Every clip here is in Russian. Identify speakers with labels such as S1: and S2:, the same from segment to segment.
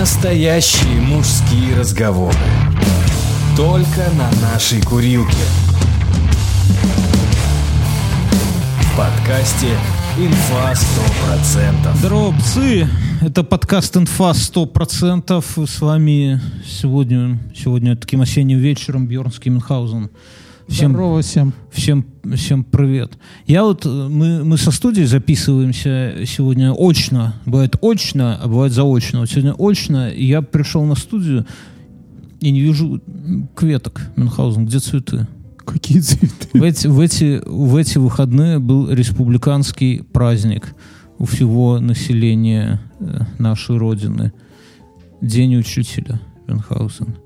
S1: Настоящие мужские разговоры. Только на нашей курилке. В подкасте «Инфа 100%».
S2: Здорово, псы! Это подкаст «Инфа 100%». С вами сегодня, сегодня таким осенним вечером Бьернский Мюнхгаузен.
S3: Всем, Здорово всем.
S2: Всем, всем привет. Я вот, мы, мы со студией записываемся сегодня очно. Бывает очно, а бывает заочно. Вот сегодня очно, и я пришел на студию и не вижу кветок Мюнхгаузен. Где цветы?
S3: Какие цветы?
S2: В эти, в, эти, в эти выходные был республиканский праздник у всего населения э, нашей Родины. День учителя Мюнхгаузен.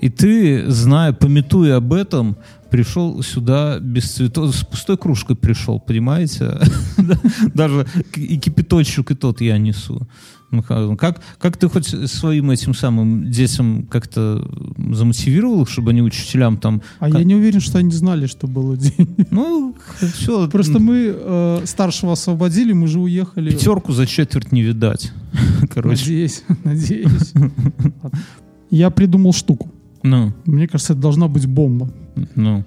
S2: И ты, зная, пометуя об этом, пришел сюда без цветов, с пустой кружкой пришел, понимаете? Даже и кипяточек и тот я несу. Как, как ты хоть своим этим самым детям как-то замотивировал их, чтобы они учителям там...
S3: А как... я не уверен, что они знали, что было день.
S2: Ну, все.
S3: Просто мы э, старшего освободили, мы же уехали.
S2: Пятерку за четверть не видать.
S3: Короче. Надеюсь, надеюсь. Я придумал штуку.
S2: Ну.
S3: Мне кажется, это должна быть бомба.
S2: Ну.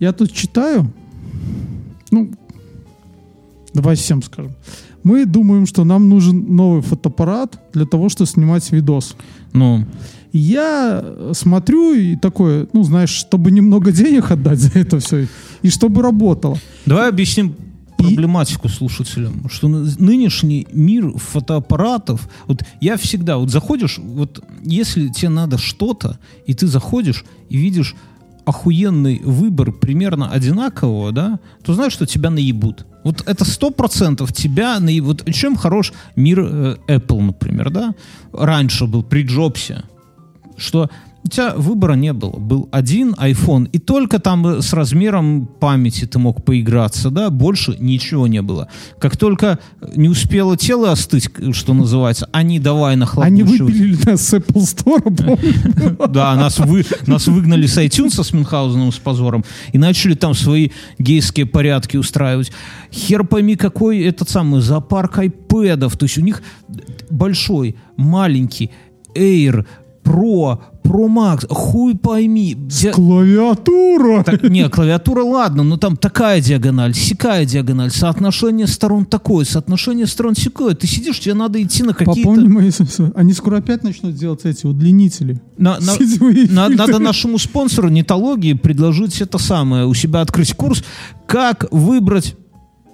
S3: Я тут читаю, ну, давай всем скажем. Мы думаем, что нам нужен новый фотоаппарат для того, чтобы снимать видос.
S2: Ну.
S3: Я смотрю и такое, ну, знаешь, чтобы немного денег отдать за это все, и чтобы работало.
S2: Давай объясним проблематику слушателям, что нынешний мир фотоаппаратов, вот я всегда, вот заходишь, вот если тебе надо что-то, и ты заходишь и видишь охуенный выбор примерно одинакового, да, то знаешь, что тебя наебут. Вот это сто процентов тебя наебут. Чем хорош мир э, Apple, например, да? Раньше был при Джобсе, что у тебя выбора не было. Был один iPhone, и только там с размером памяти ты мог поиграться, да, больше ничего не было. Как только не успело тело остыть, что называется, они давай нахлобучивать.
S3: Они выпилили нас с Apple Store,
S2: Да, нас, вы, нас выгнали с iTunes с Мюнхгаузеном с позором и начали там свои гейские порядки устраивать. Хер пойми, какой этот самый зоопарк айпэдов. То есть у них большой, маленький, Air, Pro, Pro Max, хуй пойми.
S3: Ди... Клавиатура!
S2: Так, не, клавиатура ладно, но там такая диагональ, сякая диагональ, соотношение сторон такое, соотношение сторон секое. Ты сидишь, тебе надо идти на какие-то...
S3: Попомни мои... Они скоро опять начнут делать эти удлинители.
S2: На, на, на, надо нашему спонсору нетологии предложить это самое, у себя открыть курс, как выбрать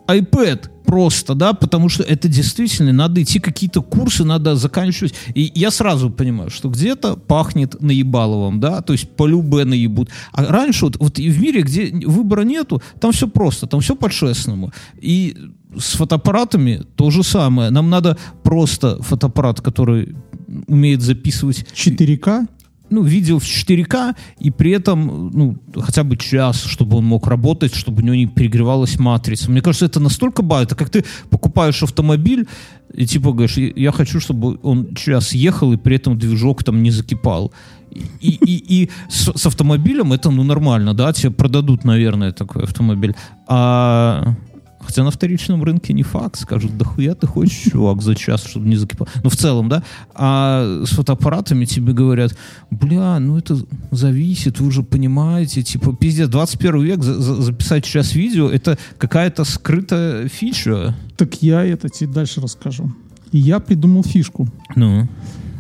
S2: iPad просто, да, потому что это действительно, надо идти какие-то курсы, надо заканчивать. И я сразу понимаю, что где-то пахнет наебаловым, да, то есть по любе наебут. А раньше вот, вот в мире, где выбора нету, там все просто, там все по-честному. И с фотоаппаратами то же самое. Нам надо просто фотоаппарат, который умеет записывать...
S3: 4К?
S2: Ну, видео в 4К, и при этом, ну, хотя бы час, чтобы он мог работать, чтобы у него не перегревалась матрица. Мне кажется, это настолько ба, это как ты покупаешь автомобиль, и типа говоришь, я хочу, чтобы он час ехал, и при этом движок там не закипал. И, и, и с, с автомобилем это, ну, нормально, да, тебе продадут, наверное, такой автомобиль. А Хотя на вторичном рынке не факт. Скажут, да хуя ты хочешь, чувак, за час, чтобы не закипал. Ну, в целом, да. А с фотоаппаратами тебе говорят, бля, ну это зависит, вы уже понимаете, типа, пиздец, 21 век за за записать сейчас видео, это какая-то скрытая фича.
S3: Так я это тебе дальше расскажу. И я придумал фишку.
S2: Ну?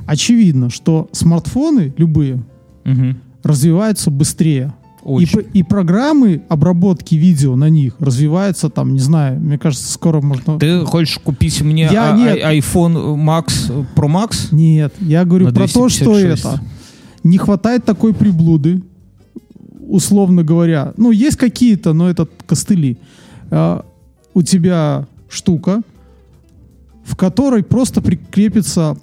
S3: Очевидно, что смартфоны любые угу. развиваются быстрее
S2: очень.
S3: И, и программы обработки видео на них развиваются там, не знаю, мне кажется, скоро можно...
S2: Ты хочешь купить мне я, а, нет. iPhone Max Pro Max?
S3: Нет, я говорю про то, что это. Не хватает такой приблуды, условно говоря. Ну, есть какие-то, но это костыли. А, у тебя штука, в которой просто прикрепится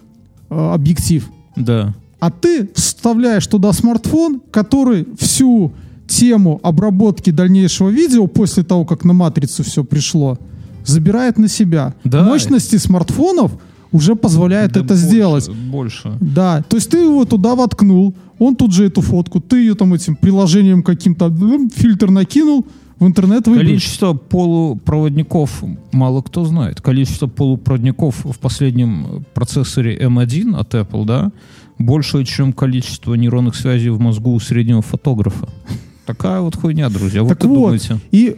S3: а, объектив.
S2: Да.
S3: А ты вставляешь туда смартфон, который всю тему обработки дальнейшего видео после того, как на матрицу все пришло, забирает на себя.
S2: Да.
S3: Мощности смартфонов уже позволяет да это
S2: больше,
S3: сделать.
S2: Больше.
S3: Да, то есть ты его туда воткнул, он тут же эту фотку, ты ее там этим приложением каким-то фильтр накинул, в интернет выбрать.
S2: Количество полупроводников мало кто знает. Количество полупроводников в последнем процессоре M1 от Apple, да, больше, чем количество нейронных связей в мозгу у среднего фотографа. Такая вот хуйня, друзья.
S3: Так вот, вот думаете. и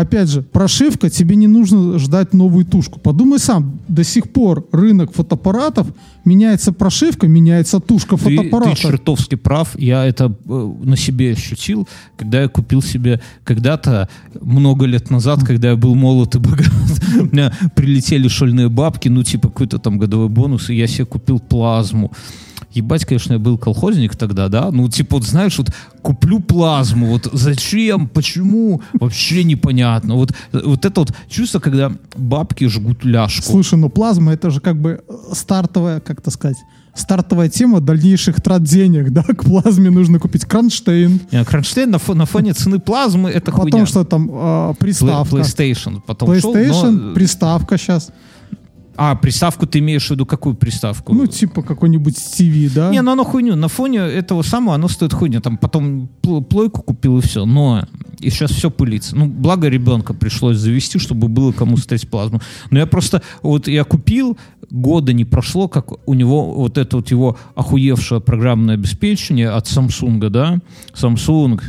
S3: опять же, прошивка, тебе не нужно ждать новую тушку. Подумай сам, до сих пор рынок фотоаппаратов, меняется прошивка, меняется тушка
S2: ты,
S3: фотоаппарата.
S2: Ты чертовски прав, я это э, на себе ощутил, когда я купил себе когда-то, много лет назад, когда я был молод и богат, у меня прилетели шальные бабки, ну типа какой-то там годовой бонус, и я себе купил плазму ебать, конечно, я был колхозник тогда, да, ну, типа, вот, знаешь, вот куплю плазму, вот зачем, почему, вообще непонятно. Вот, вот это вот чувство, когда бабки жгут ляжку.
S3: Слушай, ну плазма, это же как бы стартовая, как то сказать, стартовая тема дальнейших трат денег, да, к плазме нужно купить кронштейн.
S2: Не, кронштейн на, на фоне цены плазмы это
S3: Потом
S2: хуйня.
S3: что там, э, приставка.
S2: PlayStation. Потом
S3: PlayStation, шел, но... приставка сейчас.
S2: А, приставку ты имеешь в виду какую приставку?
S3: Ну, типа какой-нибудь TV, да?
S2: Не, ну оно хуйню. На фоне этого самого оно стоит хуйню. Там потом плойку купил и все. Но и сейчас все пылится. Ну, благо ребенка пришлось завести, чтобы было кому стрелять плазму. Но я просто, вот я купил, года не прошло, как у него вот это вот его охуевшее программное обеспечение от Samsung, да? Samsung,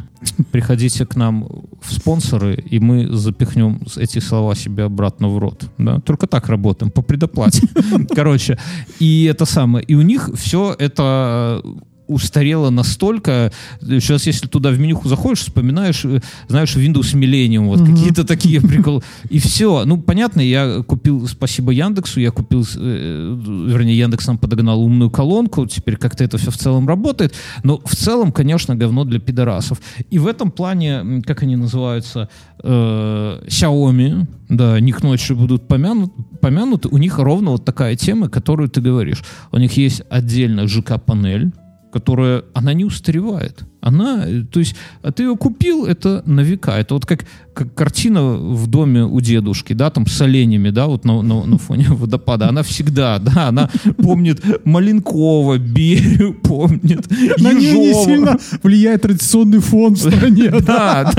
S2: приходите к нам в спонсоры, и мы запихнем эти слова себе обратно в рот. Да? Только так работаем, по предоплате. Короче, и это самое. И у них все это устарело настолько. Сейчас, если туда в менюху заходишь, вспоминаешь, э, знаешь, Windows Millennium, вот mm-hmm. какие-то такие приколы. И все. Ну, понятно, я купил, спасибо Яндексу, я купил, э, вернее, Яндекс нам подогнал умную колонку, теперь как-то это все в целом работает. Но в целом, конечно, говно для пидорасов. И в этом плане, как они называются, э, Xiaomi, да, них ночью будут помянут, помянуты, у них ровно вот такая тема, которую ты говоришь. У них есть отдельно ЖК-панель, которая, она не устаревает. Она, то есть, а ты ее купил, это на века. Это вот как, как картина в доме у дедушки, да, там с оленями, да, вот на, на, на фоне водопада. Она всегда, да, она помнит Маленкова, Берию помнит,
S3: На нее не сильно влияет традиционный фон в стране.
S2: Да,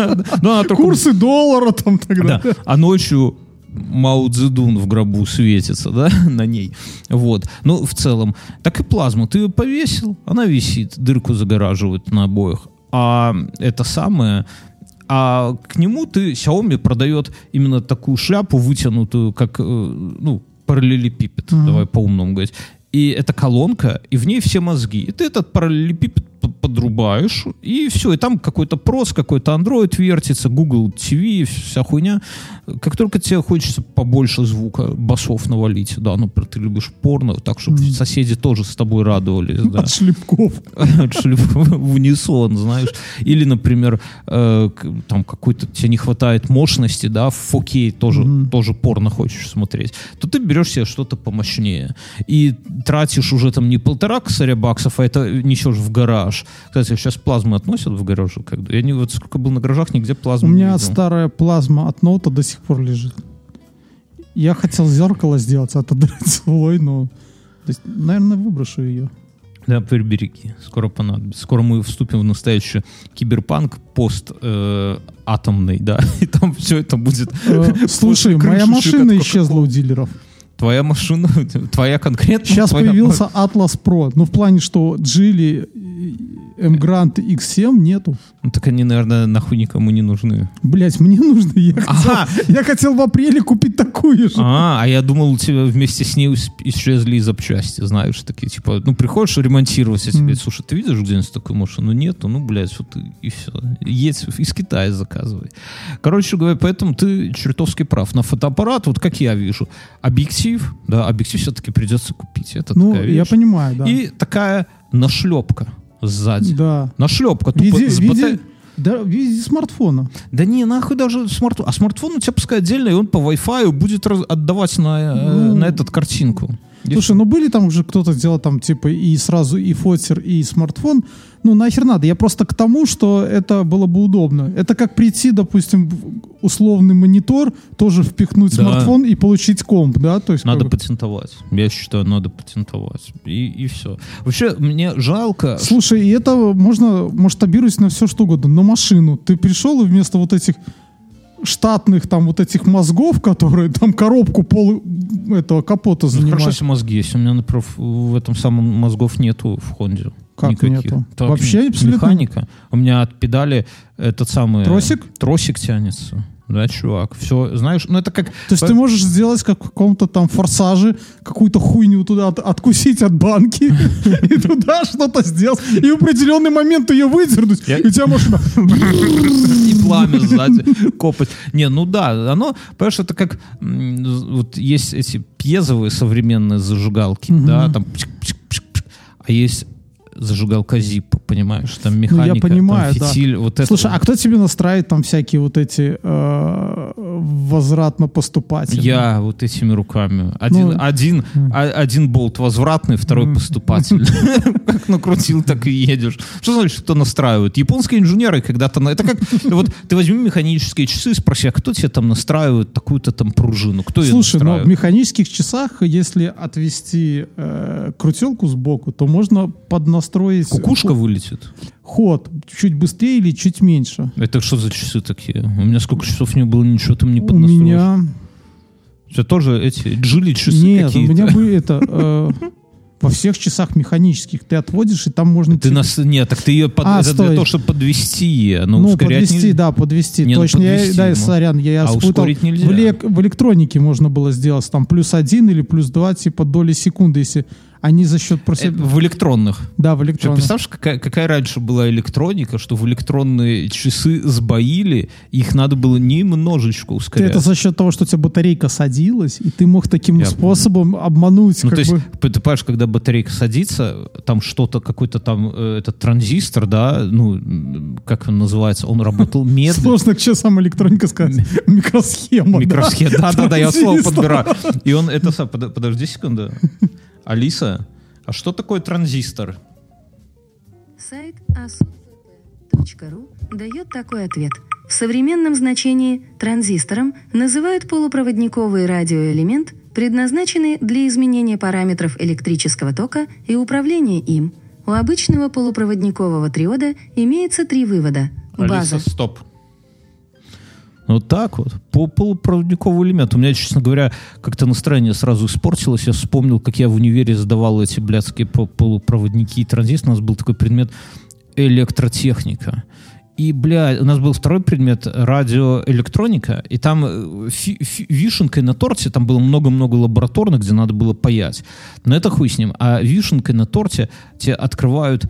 S2: да.
S3: Курсы доллара там тогда.
S2: А ночью Мао Цзэдун в гробу светится, да, на ней. Вот. Ну, в целом. Так и плазму. Ты ее повесил, она висит, дырку загораживает на обоих. А это самое... А к нему ты, Xiaomi продает именно такую шляпу вытянутую, как, э, ну, параллелепипед, mm-hmm. давай по-умному говорить. И это колонка, и в ней все мозги. И ты этот параллелепипед подрубаешь, и все, и там какой-то прос, какой-то Android вертится, Google TV, вся хуйня. Как только тебе хочется побольше звука, басов навалить, да, ну, ты любишь порно, так, чтобы mm. соседи тоже с тобой радовались, да.
S3: От шлепков.
S2: От шлепков в унисон, знаешь. Или, например, э, там какой-то, тебе не хватает мощности, да, в 4K тоже, тоже порно хочешь смотреть, то ты берешь себе что-то помощнее. И тратишь уже там не полтора косаря баксов, а это несешь в гараж. Кстати, сейчас плазмы относят в гараж? Как, я не вот сколько был на гаражах, нигде плазмы
S3: У меня старая плазма от ноута до сих пор лежит. Я хотел зеркало сделать, отодрать свой, но... То есть, наверное, выброшу ее.
S2: Да, прибереги. Скоро понадобится. Скоро мы вступим в настоящий киберпанк пост э, атомный, да, и там все это будет.
S3: Э, слушай, моя машина исчезла у дилеров.
S2: Твоя машина, твоя конкретно.
S3: Сейчас твоя... появился Atlas Pro. Ну, в плане, что Джили Grant X7 нету.
S2: Ну, так они, наверное, нахуй никому не нужны.
S3: Блять, мне нужно. Я, ага. хотел, я хотел в апреле купить такую же.
S2: А, а я думал, у тебя вместе с ней исчезли запчасти, знаешь, такие, типа, ну, приходишь ремонтировать, а тебе, mm. слушай, ты видишь где-нибудь такую машину? Ну, нету, ну, блядь, вот и, и все. Едь из Китая заказывай. Короче говоря, поэтому ты чертовски прав. На фотоаппарат, вот как я вижу, объектив, да, объектив все-таки придется купить. Это
S3: ну, я понимаю, да.
S2: И такая нашлепка сзади.
S3: Да.
S2: Нашлепка.
S3: Тупо виде, виде, да, в виде смартфона.
S2: Да не, нахуй даже смартфон. А смартфон у тебя пускай отдельно, и он по Wi-Fi будет раз, отдавать на, э, ну, на этот картинку.
S3: Слушай, ну были там уже кто-то сделал там типа и сразу и фотер, и смартфон. Ну нахер надо. Я просто к тому, что это было бы удобно. Это как прийти, допустим, в условный монитор, тоже впихнуть да. смартфон и получить комп, да? То есть
S2: надо как... патентовать. Я считаю, надо патентовать. И, и все. Вообще, мне жалко...
S3: Слушай, и это можно масштабировать на все что угодно. На машину. Ты пришел и вместо вот этих штатных там вот этих мозгов, которые там коробку пол этого капота занимают. Ну,
S2: хорошо, если мозги есть. У меня, например, в этом самом мозгов нету в Хонде.
S3: Как никаких. нету?
S2: Так, Вообще абсолютно? Механика. У меня от педали этот самый...
S3: Тросик?
S2: Тросик тянется. Да, чувак. Все, знаешь, ну это как... То
S3: есть ты можешь сделать как в каком-то там форсаже какую-то хуйню туда от, откусить от банки и туда что-то сделать, и в определенный момент ее выдернуть, и у тебя машина...
S2: И пламя сзади копать. Не, ну да, оно, понимаешь, это как... Вот есть эти пьезовые современные зажигалки, да, там... А есть зажигалка ZIP, понимаешь, там механика, ну, я понимаю, там фитиль,
S3: да.
S2: вот это.
S3: Слушай, а кто тебе настраивает там всякие вот эти э, возвратно-поступательные?
S2: Я вот этими руками. Один, ну, один, mm. один болт возвратный, второй mm. поступательный. Как накрутил, так и едешь. Что значит, кто настраивает? Японские инженеры когда-то... Это как... Вот ты возьми механические часы и спроси, а кто тебе там настраивает такую-то там пружину? Кто
S3: Слушай, но в механических часах, если отвести э, крутелку сбоку, то можно поднастроить настроить...
S2: Кукушка вылетит?
S3: Ход. Чуть быстрее или чуть меньше.
S2: Это что за часы такие? У меня сколько часов не было, ничего там не поднастроишь.
S3: У меня...
S2: Это тоже эти джили часы
S3: Нет, какие-то? у меня бы это... Э, во всех часах механических ты отводишь, и там можно...
S2: Ты нас... Нет, так ты ее под... а, это стой. для того, чтобы подвести.
S3: Ну, ну подвести, не... да, подвести. Не, ну, Точно, подвести, я, да, сорян, я а спутал. В, элек... в электронике можно было сделать там плюс один или плюс два, типа доли секунды, если они за счет просто...
S2: Э, в электронных.
S3: Да, в электронных.
S2: Представляешь, какая, какая раньше была электроника, что в электронные часы сбоили, их надо было немножечко ускорять.
S3: Ты это за счет того, что у тебя батарейка садилась, и ты мог таким Я способом обмануть.
S2: Ну, то есть, бы... ты понимаешь, когда батарейка садится, там что-то, какой-то там э, этот транзистор, да, ну, как он называется, он работал медленно.
S3: Сложно к часам электроника сказать. Микросхема.
S2: Микросхема, да-да-да, я слово подбираю. И он, это, подожди секунду. Алиса, а что такое транзистор?
S4: Сайт asop.ru дает такой ответ. В современном значении транзистором называют полупроводниковый радиоэлемент, предназначенный для изменения параметров электрического тока и управления им. У обычного полупроводникового триода имеется три вывода.
S2: База. Алиса, стоп. Вот так вот. По полупроводниковому элементу. У меня, честно говоря, как-то настроение сразу испортилось. Я вспомнил, как я в универе сдавал эти блядские полупроводники и транзисторы. У нас был такой предмет электротехника. И, бля, у нас был второй предмет радиоэлектроника, и там э, фи фи вишенкой на торте, там было много-много лабораторных, где надо было паять. Но это хуй с ним. А вишенкой на торте тебе открывают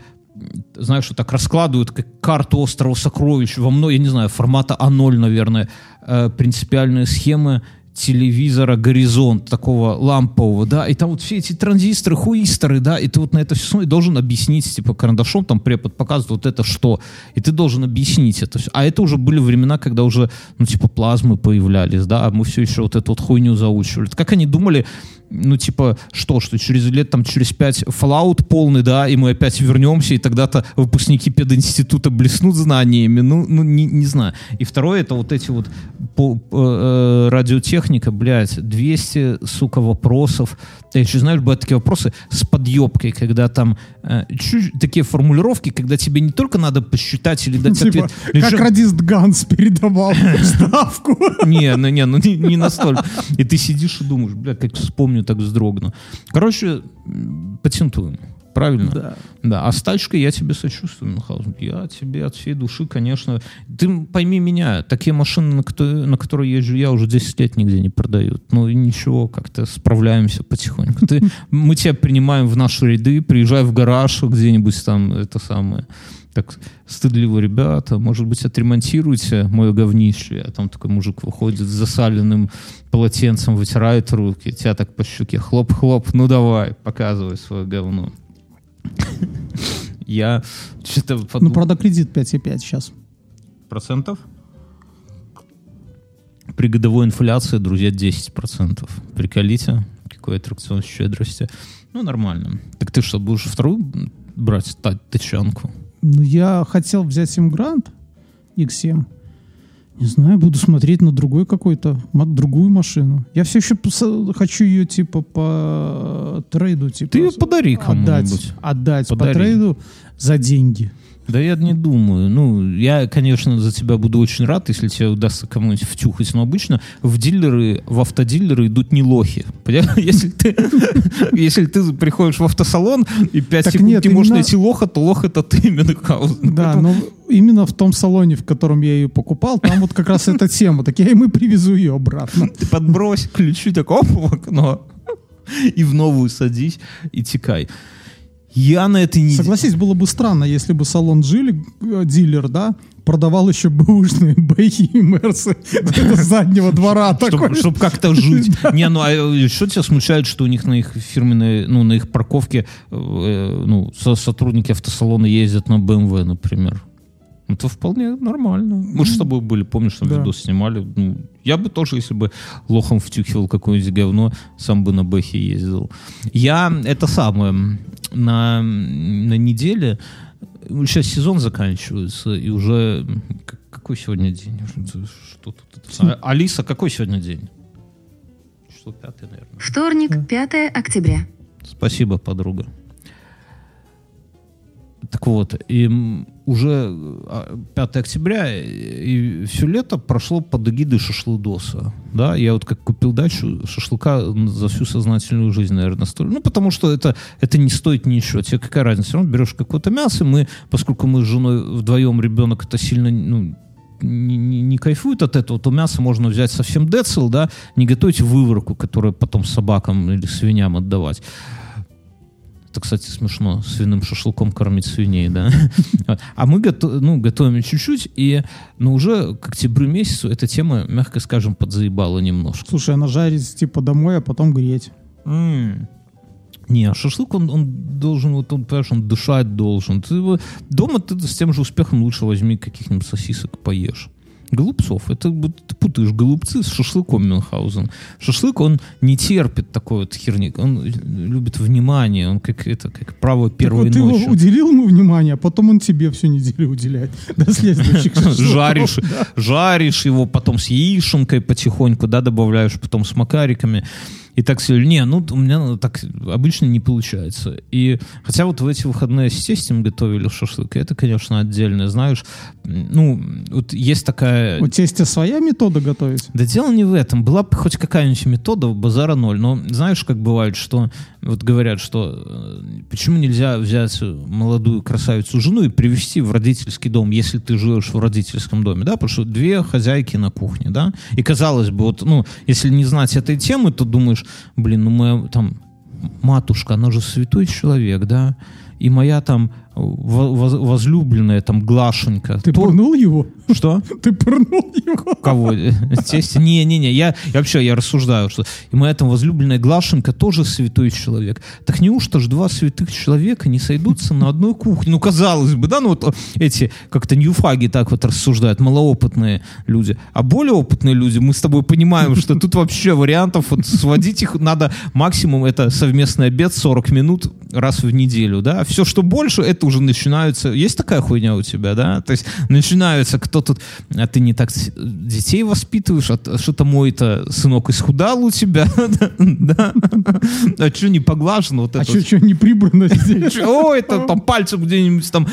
S2: знаешь, что так раскладывают как карту острова сокровищ во много, я не знаю, формата А0, наверное, э, принципиальные схемы телевизора горизонт такого лампового, да, и там вот все эти транзисторы, хуисторы, да, и ты вот на это все смотришь, должен объяснить, типа, карандашом там препод показывает вот это что, и ты должен объяснить это все. А это уже были времена, когда уже, ну, типа, плазмы появлялись, да, а мы все еще вот эту вот хуйню заучивали. Как они думали, ну, типа, что, что через лет, там, через пять Fallout полный, да, и мы опять вернемся, и тогда-то выпускники пединститута блеснут знаниями, ну, ну не, не знаю. И второе, это вот эти вот по, э, радиотехника, блядь, 200, сука, вопросов. Ты еще знаешь, бывают такие вопросы с подъебкой, когда там э, чуть, такие формулировки, когда тебе не только надо посчитать или дать типа,
S3: ответ. Как радист Ганс передавал ставку.
S2: Не, ну не, ну не настолько. И ты сидишь и думаешь, блядь, как вспомню помню, так вздрогну. Короче, патентуем. Правильно?
S3: Да.
S2: Да. А с тачкой я тебе сочувствую, Михаил. Я тебе от всей души, конечно. Ты пойми меня, такие машины, на которые, на которые езжу я, уже 10 лет нигде не продают. Ну и ничего, как-то справляемся потихоньку. Ты, мы тебя принимаем в наши ряды, приезжай в гараж где-нибудь там, это самое так стыдливо, ребята, может быть, отремонтируйте мое говнище. А там такой мужик выходит с засаленным полотенцем, вытирает руки, тебя так по щеке, хлоп-хлоп, ну давай, показывай свое говно. Я что-то
S3: подумал... Ну, правда, кредит 5,5 сейчас.
S2: Процентов? При годовой инфляции, друзья, 10%. Приколите, какой аттракцион щедрости. Ну, нормально. Так ты что, будешь вторую брать тачанку?
S3: Ну, я хотел взять Симгрант X7. Не знаю, буду смотреть на другой какой-то, другую машину. Я все еще хочу ее, типа, по трейду, типа...
S2: Ты ее подари кому-нибудь.
S3: Отдать, отдать подари. по трейду за деньги.
S2: Да я не думаю. Ну, я, конечно, за тебя буду очень рад, если тебе удастся кому-нибудь втюхать. Но обычно в дилеры, в автодилеры идут не лохи. Понимаешь? Если ты, если ты приходишь в автосалон и 5
S3: Так
S2: секунд
S3: нет,
S2: не можешь
S3: именно-
S2: найти лоха, то лох это ты, Мюнхгаузен.
S3: Да, но именно в том салоне, в котором я ее покупал, там вот как раз эта тема. Так я и привезу ее обратно.
S2: Ты подбрось ключи так оп в окно и в новую садись и текай. Я на этой неделе...
S3: Согласись, было бы странно, если бы салон Джили, э, дилер, да, продавал еще бэушные бэхи и мерсы с заднего двора.
S2: Чтобы как-то жить. Не, ну а э, что тебя смущает, что у них на их фирменной, ну, на их парковке э, ну, со- сотрудники автосалона ездят на BMW, например? Это вполне нормально. Мы же с тобой были, помнишь, там
S3: Да.
S2: видос снимали. Ну, я бы тоже, если бы лохом втюхивал какое-нибудь говно, сам бы на Бэхе ездил. Я это самое на, на неделе сейчас сезон заканчивается, и уже какой сегодня день? Что тут? это самое? Алиса, какой сегодня день? Число пятое, наверное.
S4: Вторник, 5 октября.
S2: Спасибо, подруга. Так вот, и уже а, 5 октября, и все лето прошло под эгидой шашлыдоса. Да, я вот как купил дачу шашлыка за всю сознательную жизнь, наверное, столь. Ну, потому что это, это не стоит ничего. Тебе какая разница? Равно берешь какое-то мясо. Мы, поскольку мы с женой вдвоем, ребенок это сильно, ну, не, не- не кайфует от этого, то мясо можно взять совсем децл, да, не готовить выворку, которую потом собакам или свиням отдавать. Это, кстати, смешно, свиным шашлыком кормить свиней, да. А мы гото- ну, готовим чуть-чуть, и ну, уже к октябрю месяцу эта тема, мягко скажем, подзаебала немножко.
S3: Слушай, она жарить типа домой, а потом греть.
S2: Не, а шашлык, он, он должен, вот он, понимаешь, он дышать должен. Ты его- дома ты с тем же успехом лучше возьми каких-нибудь сосисок, поешь. Голубцов. Это вот ты путаешь голубцы с шашлыком Мюнхгаузен. Шашлык, он не терпит такой вот херни. Он любит внимание. Он как это, как право
S3: Так
S2: первой
S3: вот ты его
S2: ночи.
S3: уделил ему внимание, а потом он тебе всю неделю уделяет. До следующих
S2: жаришь, жаришь его, потом с яишенкой потихоньку, да, добавляешь, потом с макариками. И так все. Не, ну, у меня так обычно не получается. И хотя вот в эти выходные с тестем готовили шашлык, это, конечно, отдельно, знаешь. Ну, вот есть такая...
S3: У тестя своя метода готовить?
S2: Да дело не в этом. Была бы хоть какая-нибудь метода, базара ноль. Но знаешь, как бывает, что вот говорят, что э, почему нельзя взять молодую красавицу жену и привести в родительский дом, если ты живешь в родительском доме, да, потому что две хозяйки на кухне, да, и казалось бы, вот, ну, если не знать этой темы, то думаешь, блин, ну моя там матушка, она же святой человек, да, и моя там возлюбленная там Глашенька.
S3: Ты
S2: то-
S3: пырнул его?
S2: Что?
S3: Ты пырнул его?
S2: Кого? Тесте? Не-не-не, я, я вообще я рассуждаю, что и моя там возлюбленная Глашенька тоже святой человек. Так неужто ж два святых человека не сойдутся на одной кухне? Ну, казалось бы, да, ну вот эти как-то ньюфаги так вот рассуждают, малоопытные люди. А более опытные люди, мы с тобой понимаем, что тут вообще вариантов, вот сводить их надо максимум, это совместный обед 40 минут раз в неделю, да. Все, что больше, это уже начинаются... Есть такая хуйня у тебя, да? То есть начинаются, кто тут... А ты не так детей воспитываешь, а что-то мой-то сынок исхудал у тебя, да? А что не поглажено вот
S3: А
S2: это?
S3: что, не прибрано здесь?
S2: Ой, это там пальцем где-нибудь там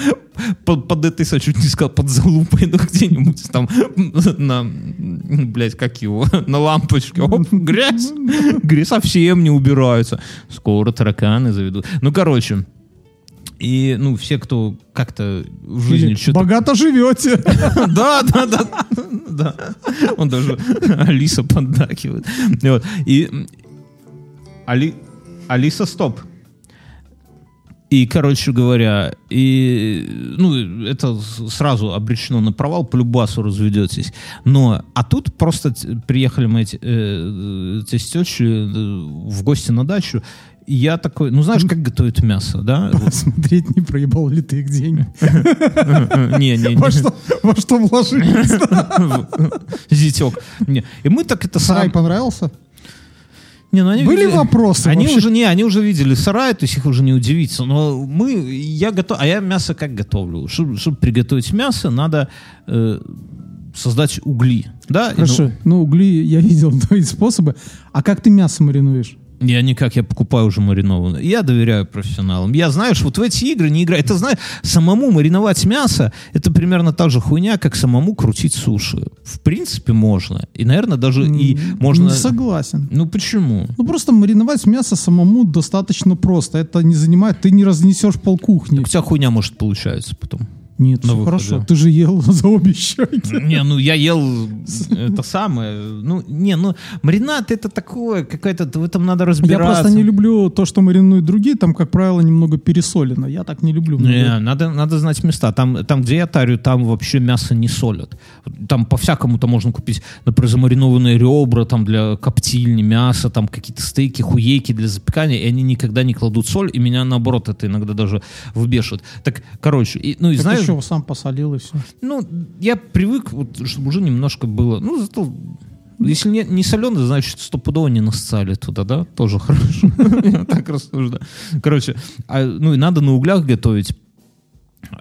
S2: под, под этой, я чуть не сказал, под залупой, ну где-нибудь там на, блядь, как его, на лампочке. Оп, грязь. Грязь совсем не убираются. Скоро тараканы заведут. Ну, короче, и, ну, все, кто как-то в жизни что-то...
S3: Богато живете.
S2: Да, да, да, да. Он даже Алиса поддакивает. И Али... Алиса, стоп. И, короче говоря, и, ну, это сразу обречено на провал, по любасу разведетесь. Но, а тут просто приехали мы эти, э, эти с тещей, э, в гости на дачу, я такой, ну, знаешь, как готовят мясо, да?
S3: Смотреть, не проебал ли ты их деньги.
S2: Не, не,
S3: Во
S2: не.
S3: что, во что вложились?
S2: Зятек. И мы так это
S3: Сарай понравился?
S2: Не, ну они
S3: Были
S2: видели-
S3: вопросы
S2: Они
S3: вообще?
S2: уже не, они уже видели сарай, то есть их уже не удивиться. Но мы, я готов, а я мясо как готовлю? Чтобы, приготовить мясо, надо э, создать угли, да? И, ну,
S3: Хорошо. Ну, угли я видел твои способы. А как ты мясо маринуешь?
S2: Я никак, я покупаю уже маринованное. Я доверяю профессионалам. Я, знаешь, вот в эти игры не играю. Это, знаешь, самому мариновать мясо, это примерно та же хуйня, как самому крутить суши. В принципе, можно. И, наверное, даже и можно...
S3: Не согласен.
S2: Ну, почему?
S3: Ну, просто мариновать мясо самому достаточно просто. Это не занимает... Ты не разнесешь полкухни.
S2: Так у тебя хуйня может получается потом.
S3: Нет,
S2: На
S3: все
S2: выходе.
S3: хорошо. Ты же ел за обе щеки.
S2: Не, ну я ел это самое. Ну, не, ну маринад это такое, какая-то, в этом надо
S3: Я
S2: разбираться.
S3: просто не люблю то, что маринуют другие. Там, как правило, немного пересолено. Я так не люблю.
S2: Не, надо, надо знать места. Там, там, где я тарю, там вообще мясо не солят. Там по-всякому-то можно купить, например, замаринованные ребра там для коптильни, мясо, там какие-то стейки, хуейки для запекания, и они никогда не кладут соль, и меня, наоборот, это иногда даже выбешивает. Так, короче, и, ну и
S3: Так
S2: знаешь...
S3: еще сам посолил и все.
S2: Ну, я привык, вот, чтобы уже немножко было. Ну, зато если не, не соленый, значит, стопудово не насцали туда, да? Тоже хорошо. Так рассуждаю. Короче, а, ну и надо на углях готовить.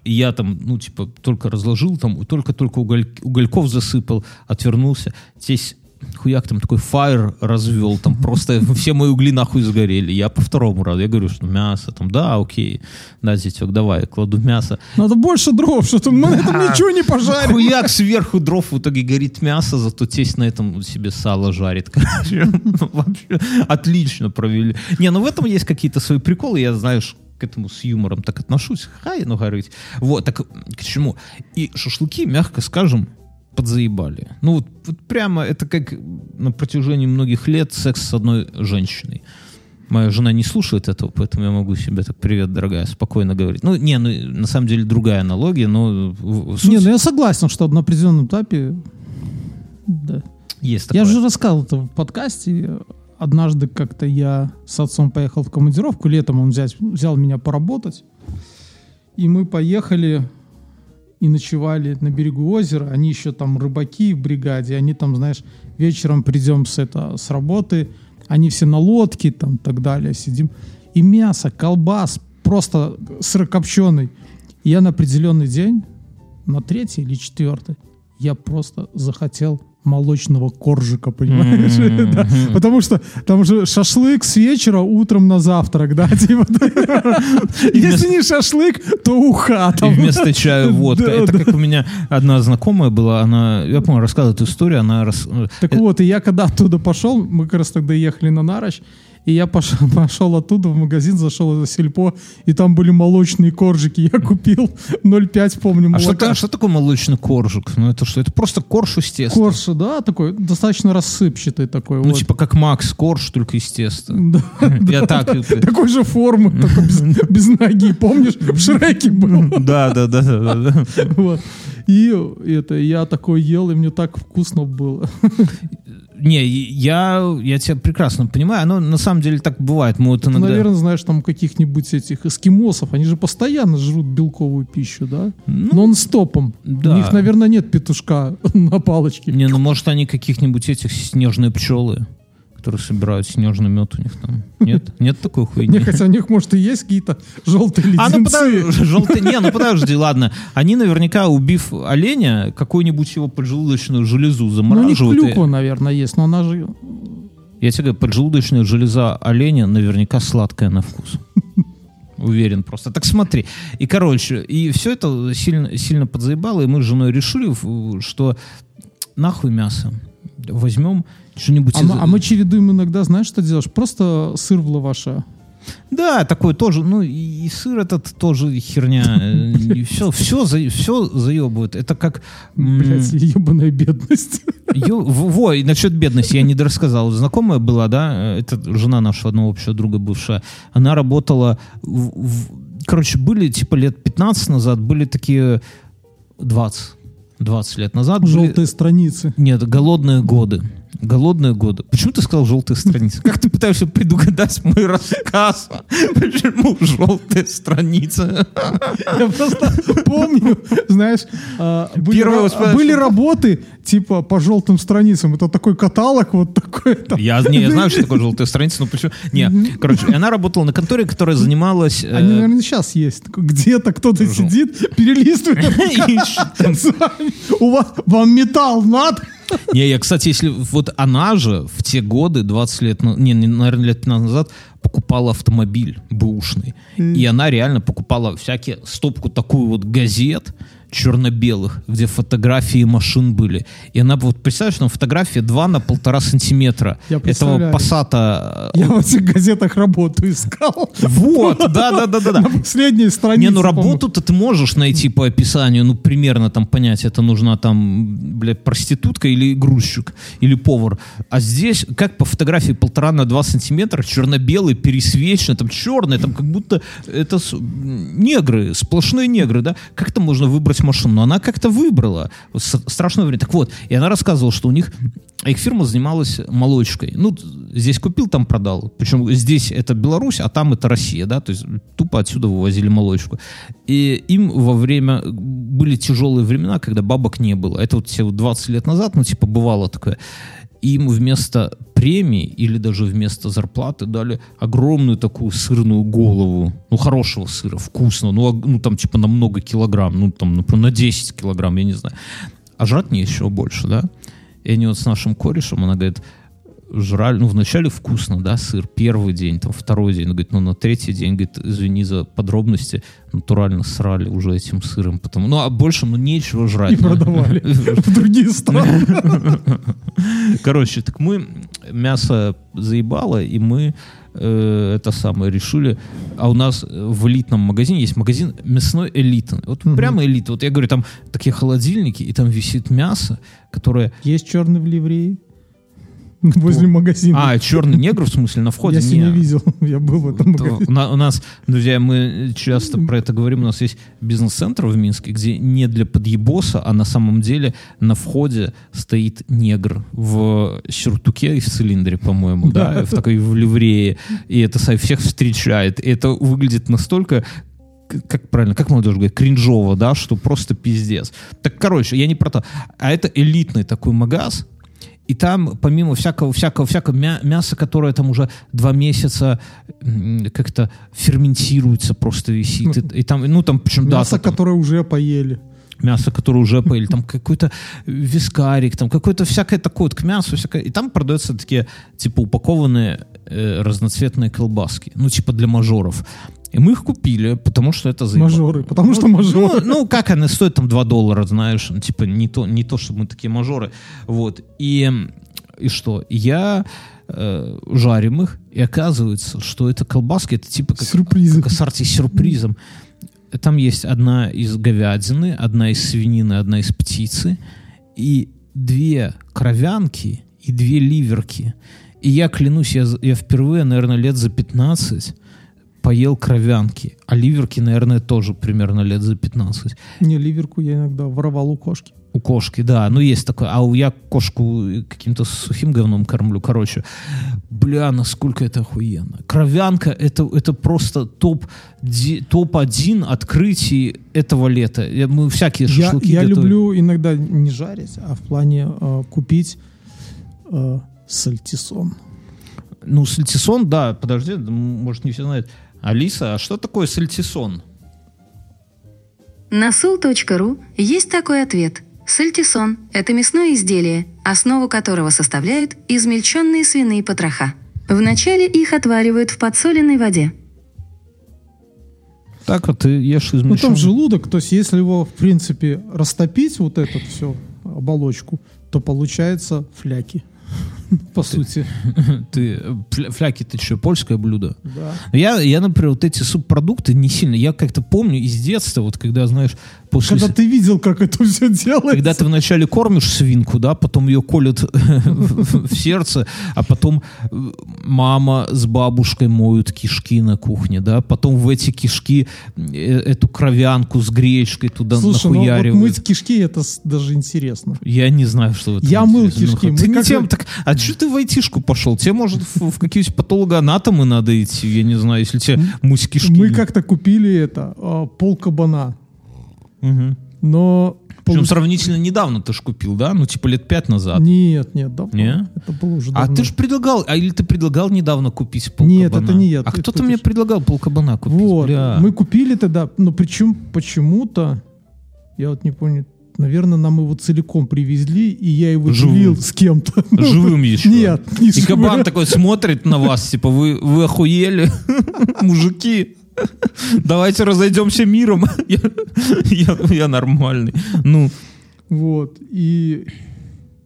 S2: Я там, ну, типа, только разложил, там, только-только уголь- угольков засыпал, отвернулся. Здесь хуяк там такой фаер развел, там просто все мои угли нахуй сгорели. Я по второму разу, я говорю, что мясо, там, да, окей, да, зятек, давай, кладу мясо.
S3: Надо больше дров, мы на этом
S2: Да.
S3: ничего не пожарим.
S2: Хуяк сверху дров, в итоге горит мясо, зато тесть на этом себе сало жарит. Короче, ну, вообще отлично провели. Не, ну в этом есть какие-то свои приколы, я, знаешь, к этому с юмором так отношусь. Хай, ну горыть. Вот, так к чему? И шашлыки, мягко скажем, подзаебали. Ну вот, вот прямо это как на протяжении многих лет секс с одной женщиной. Моя жена не слушает этого, поэтому я могу себе так, привет, дорогая, спокойно говорить. Ну, не, ну, на самом деле другая аналогия, но суть
S3: Не, ну я согласен, что на определенном этапе... Да.
S2: есть
S3: Я
S2: такое.
S3: же рассказывал это в подкасте. Однажды как-то я с отцом поехал в командировку. Летом он взять, взял меня поработать. И мы поехали и ночевали на берегу озера. Они еще там рыбаки в бригаде. Они там, знаешь, вечером придем с, это, с работы. Они все на лодке там так далее сидим. И мясо, колбас, просто сырокопченый. И я на определенный день, на третий или четвертый, я просто захотел молочного коржика, понимаешь?
S2: М-м-м.
S3: Да. Потому что там же шашлык с вечера утром на завтрак, да? типа. Если не шашлык, то уха
S2: И
S3: там.
S2: вместо чая водка. Это как у меня одна знакомая была, она, я помню, рассказывала эту историю, она
S3: Так
S2: э,
S3: вот, и я когда оттуда пошел, мы как раз тогда ехали на Нарочь, и я пошел, пошел оттуда в магазин, зашел в сельпо, и там были молочные коржики. Я купил 0,5, помню,
S2: А что,
S3: молока.
S2: та- что такое молочный коржик? Ну это что? Это просто корж из теста.
S3: Корж, да, такой, достаточно рассыпчатый такой.
S2: Ну
S3: вот.
S2: типа как Макс Корж, только из теста.
S3: Да,
S2: Я так...
S3: такой же формы, только без, ноги. Помнишь, в Шреке был?
S2: Да, да, да, да, да, да.
S3: Вот. И это, я такой ел, и мне так вкусно было.
S2: Не, я, я тебя прекрасно понимаю, оно на самом деле так бывает. Мы вот
S3: Ты,
S2: иногда...
S3: наверное, знаешь, там каких-нибудь этих эскимосов, они же постоянно жрут белковую пищу, да?
S2: Ну,
S3: Нон-стопом.
S2: да.
S3: У них, наверное, нет петушка на палочке.
S2: Не, ну может они каких-нибудь этих снежные пчелы, которые собирают снежный мед у них там. Нет? Нет такой хуйни?
S3: Не, хотя у них, может, и есть какие-то желтые
S2: А, ну
S3: леденцы.
S2: подожди, желтый, не, ну подожди, ладно. Они наверняка, убив оленя, какую-нибудь его поджелудочную железу
S3: Ну, у них
S2: замораживают.
S3: клюква, наверное, есть, но она же...
S2: Я тебе говорю, поджелудочная железа оленя наверняка сладкая на вкус. Уверен просто. Так смотри. И, короче, и все это сильно, сильно подзаебало, и мы с женой решили, что нахуй мясо. Возьмем что-нибудь...
S3: А,
S2: из-
S3: мы, а мы чередуем иногда, знаешь, что делаешь? Просто сыр в лаваше.
S2: Да, такой тоже, ну и, сыр этот тоже херня. Все, все, все заебывает. Это как...
S3: Блять, ебаная бедность.
S2: ё- во, и насчет бедности я не дорассказал. Знакомая была, да, это жена нашего одного общего друга бывшая. Она работала... в- в- короче, были типа лет 15 назад, были такие 20. 20 лет назад. были-
S3: Желтые страницы.
S2: Нет, голодные годы. Голодные годы. Почему ты сказал желтые страницы? Как ты пытаешься предугадать мой рассказ? Почему желтые страницы?
S3: Я просто помню, знаешь, а, были, ра- работы типа по желтым страницам. Это такой каталог вот такой. там.
S2: Я, не, я знаю, что такое желтая страница, но почему? Не, короче, она работала на конторе, которая занималась... э,
S3: Они, наверное, сейчас есть. Где-то кто-то
S2: Жел-
S3: сидит, перелистывает. У вас, вам металл надо?
S2: Не, я, кстати, если вот она же в те годы, 20 лет, не, наверное, лет 15 назад, покупала автомобиль бэушный. И она реально покупала всякие стопку такую вот газет, черно-белых, где фотографии машин были. И она, вот представляешь, на фотографии 2 на полтора сантиметра
S3: Я
S2: этого. Пассата.
S3: Я в этих газетах работу искал.
S2: Вот, да-да-да-да.
S3: На последней странице.
S2: Не, ну работу-то ты можешь найти по описанию, ну, примерно там понять, это нужна там, блядь, проститутка или грузчик, или повар. А здесь, как по фотографии полтора на два сантиметра, черно-белый, пересвеченный, там черный, там как будто это негры, сплошные негры, да? Как там можно выбрать машину? Но она как-то выбрала. Страшное время. Так вот, и она рассказывала, что у них их фирма занималась молочкой. Ну, здесь купил, там продал. Причем здесь это Беларусь, а там это Россия, да, то есть тупо отсюда вывозили молочку. И им во время... Были тяжелые времена, когда бабок не было. Это вот все вот 20 лет назад, ну, типа, бывало такое. Им вместо премии или даже вместо зарплаты дали огромную такую сырную голову. Ну, хорошего сыра, вкусного. Ну, ну там, типа, на много килограмм. Ну, там, например, на 10 килограмм, я не знаю. А жрать не еще больше, да? И они вот с нашим корешем, она говорит, жрали, ну, вначале вкусно, да, сыр, первый день, там, второй день, она говорит, ну, на третий день, говорит, извини за подробности, натурально срали уже этим сыром, потому, ну, а больше, ну, нечего жрать.
S3: И продавали в другие страны.
S2: Короче, так мы мясо заебало, и мы э, это самое решили. А у нас в элитном магазине есть магазин мясной элитный. Вот прямо элита. Вот я говорю, там такие холодильники, и там висит мясо, которое...
S3: Есть черный в ливреи возле магазина.
S2: А, черный негр, в смысле, на входе?
S3: Я сегодня
S2: Не.
S3: видел, я был в этом
S2: То
S3: магазине.
S2: У на- у нас, друзья, мы часто про это говорим, у нас есть бизнес-центр в Минске, где не для подъебоса, а на самом деле на входе стоит негр в сюртуке и в цилиндре, по-моему, да, в такой в ливрее, и это всех встречает. И это выглядит настолько как правильно, как молодежь говорит, кринжово, да, что просто пиздец. Так, короче, я не про то. А это элитный такой магаз, и там, помимо всякого, всякого, всякого мя- мяса, которое там уже два месяца как-то ферментируется, просто висит. И, и там, ну, там, причем,
S3: Мясо,
S2: там
S3: которое уже поели.
S2: мясо, которое уже поели, там какой-то вискарик, там какое-то всякое такое вот к мясу, всякое. И там продаются такие, типа, упакованные э, разноцветные колбаски, ну, типа для мажоров. И мы их купили, потому что это заебало.
S3: Мажоры, потому что
S2: Ну,
S3: мажоры.
S2: ну, как они стоят там 2 доллара, знаешь, ну, типа не то, не то, что мы такие мажоры. Вот. И, и что? Я э, жарим их, и оказывается, что это колбаски, это типа как,
S3: Сюрпризы.
S2: как ассорти с сюрпризом. Там есть одна из говядины, одна из свинины, одна из птицы, и две кровянки и две ливерки. И я клянусь, я, я впервые, наверное, лет за 15 поел кровянки, а ливерки, наверное, тоже примерно лет за 15.
S3: Не, ливерку я иногда воровал у кошки.
S2: У кошки, да, ну есть такое. А у я кошку каким-то сухим говном кормлю. Короче, бля, насколько это охуенно. Кровянка это, это просто топ, ди- топ-1 открытий этого лета. Я- Мы всякие
S3: Я,
S2: шашлыки
S3: я
S2: готовим.
S3: люблю иногда не жарить, а в плане э, купить э, сальтисон.
S2: Ну, сальтисон, да, подожди, может, не все знают. Алиса, а что такое сальтисон?
S4: На sul.ru есть такой ответ. Сальтисон – это мясное изделие, основу которого составляют измельченные свиные потроха. Вначале их отваривают в подсоленной воде.
S2: Так, а ты ешь
S3: Ну,
S2: измельченный?
S3: там желудок, то есть если его, в принципе, растопить, вот эту всю оболочку, то получается фляки, по сути.
S2: Ты, э, фля- фляки, ты что, польское блюдо?
S3: Да.
S2: Я, я, например, вот эти субпродукты не сильно. Я как-то помню из детства, вот когда, знаешь, после...
S3: Когда ты видел, как это все делается.
S2: Когда ты вначале кормишь свинку, да, потом ее колют в сердце, а потом э, мама с бабушкой моют кишки на кухне, да, потом в эти кишки э, эту кровянку с гречкой туда
S3: Слушай, ну вот
S2: нахуяривают.
S3: мыть кишки, это даже интересно.
S2: Я не знаю, что в этом
S3: Я мыл
S2: интересно.
S3: кишки.
S2: Ну,
S3: Мы
S2: ты тем, так, а что ты в айтишку пошел? Тебе, может, в, в какие-нибудь патологоанатомы надо идти, я не знаю, если тебе кишки.
S3: Мы как-то купили это, э, пол кабана,
S2: Мгм.
S3: но...
S2: Причем
S3: получ-
S2: сравнительно недавно ты ж купил, да? Ну, типа лет пять назад.
S3: Нет, нет, давно.
S2: Не?
S3: Это было уже
S2: А
S3: давно.
S2: ты же предлагал, а или ты предлагал недавно купить полкабана?
S3: Нет, это не я,
S2: А кто-то мне предлагал полкабана купить,
S3: Вот,
S2: бля.
S3: мы купили тогда, но причем почему-то, я вот не помню, наверное, нам его целиком привезли, и я его Живым. делил с кем-то.
S2: Живым еще?
S3: Нет,
S2: не И кабан такой смотрит на вас, типа, вы, вы охуели, мужики. Давайте разойдемся миром. я, я, я нормальный. Ну.
S3: Вот. И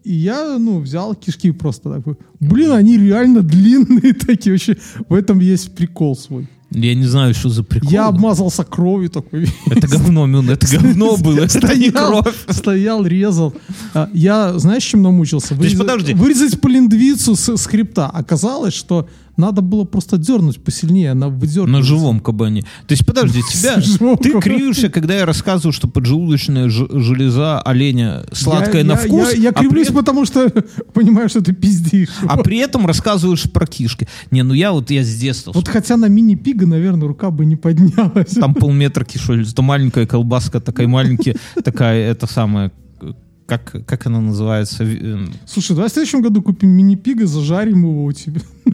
S3: и я, ну, взял кишки просто такой. Блин, они реально длинные такие вообще. В этом есть прикол свой.
S2: Я не знаю, что за прикол.
S3: Я обмазался кровью такой.
S2: Это говно, Мюн, это говно было, это не кровь.
S3: Стоял, резал. А, я, знаешь, чем намучился?
S2: Вырезать,
S3: полиндвицу с скрипта. Оказалось, что надо было просто дернуть посильнее, она выдергивается.
S2: На живом кабане. То есть, подожди, тебя, ты кривишься, когда я рассказываю, что поджелудочная железа оленя сладкая на вкус.
S3: Я, а кривлюсь, потому что понимаю, что ты пиздишь.
S2: А при этом рассказываешь про кишки. Не, ну я вот я с детства.
S3: Вот хотя на мини-пига, наверное, рука бы не поднялась.
S2: Там полметра кишоль, это маленькая колбаска, такая маленькая, такая, это самая как, как она называется? Эм,
S3: Слушай, давай в следующем году купим мини-пига, зажарим его у тебя.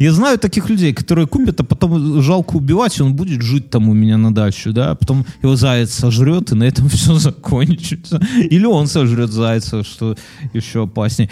S2: Я знаю таких людей, которые купят, а потом жалко убивать, и он будет жить там у меня на даче, да, потом его заяц сожрет, и на этом все закончится. Или он сожрет зайца, что еще опаснее.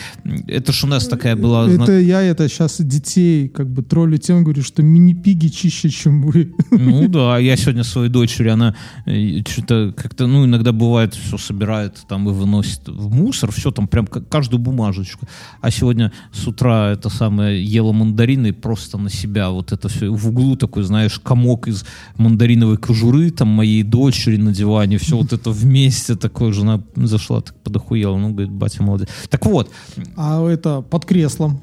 S2: Это ж у нас такая была...
S3: Это я это сейчас детей как бы троллю тем, говорю, что мини-пиги чище, чем вы.
S2: Ну да, я сегодня своей дочери, она э, что-то как-то, ну, иногда бывает, все собирает там и выносит в мусор, все там прям каждую бумажечку. А сегодня с утра это самое ела мандарины просто на себя вот это все в углу такой, знаешь, комок из мандариновой кожуры там моей дочери на диване, все вот это вместе такое, жена зашла, так подохуела, ну, говорит, батя молодец. Так вот.
S3: А это под креслом?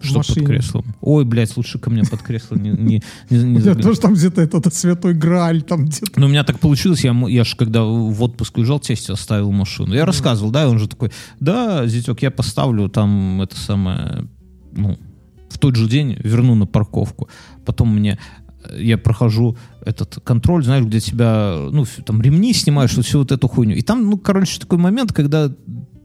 S2: Что под креслом? Ой, блядь, лучше ко мне под кресло не... не, не, не
S3: Я тоже там где-то этот святой грааль там где-то.
S2: Ну, у меня так получилось, я, я же когда в отпуск уезжал, тесте оставил машину. Я рассказывал, да, и он же такой, да, зятек, я поставлю там это самое, ну, в тот же день верну на парковку. Потом мне я прохожу этот контроль, знаешь, где тебя, ну, там ремни снимаешь, вот всю вот эту хуйню. И там, ну, короче, такой момент, когда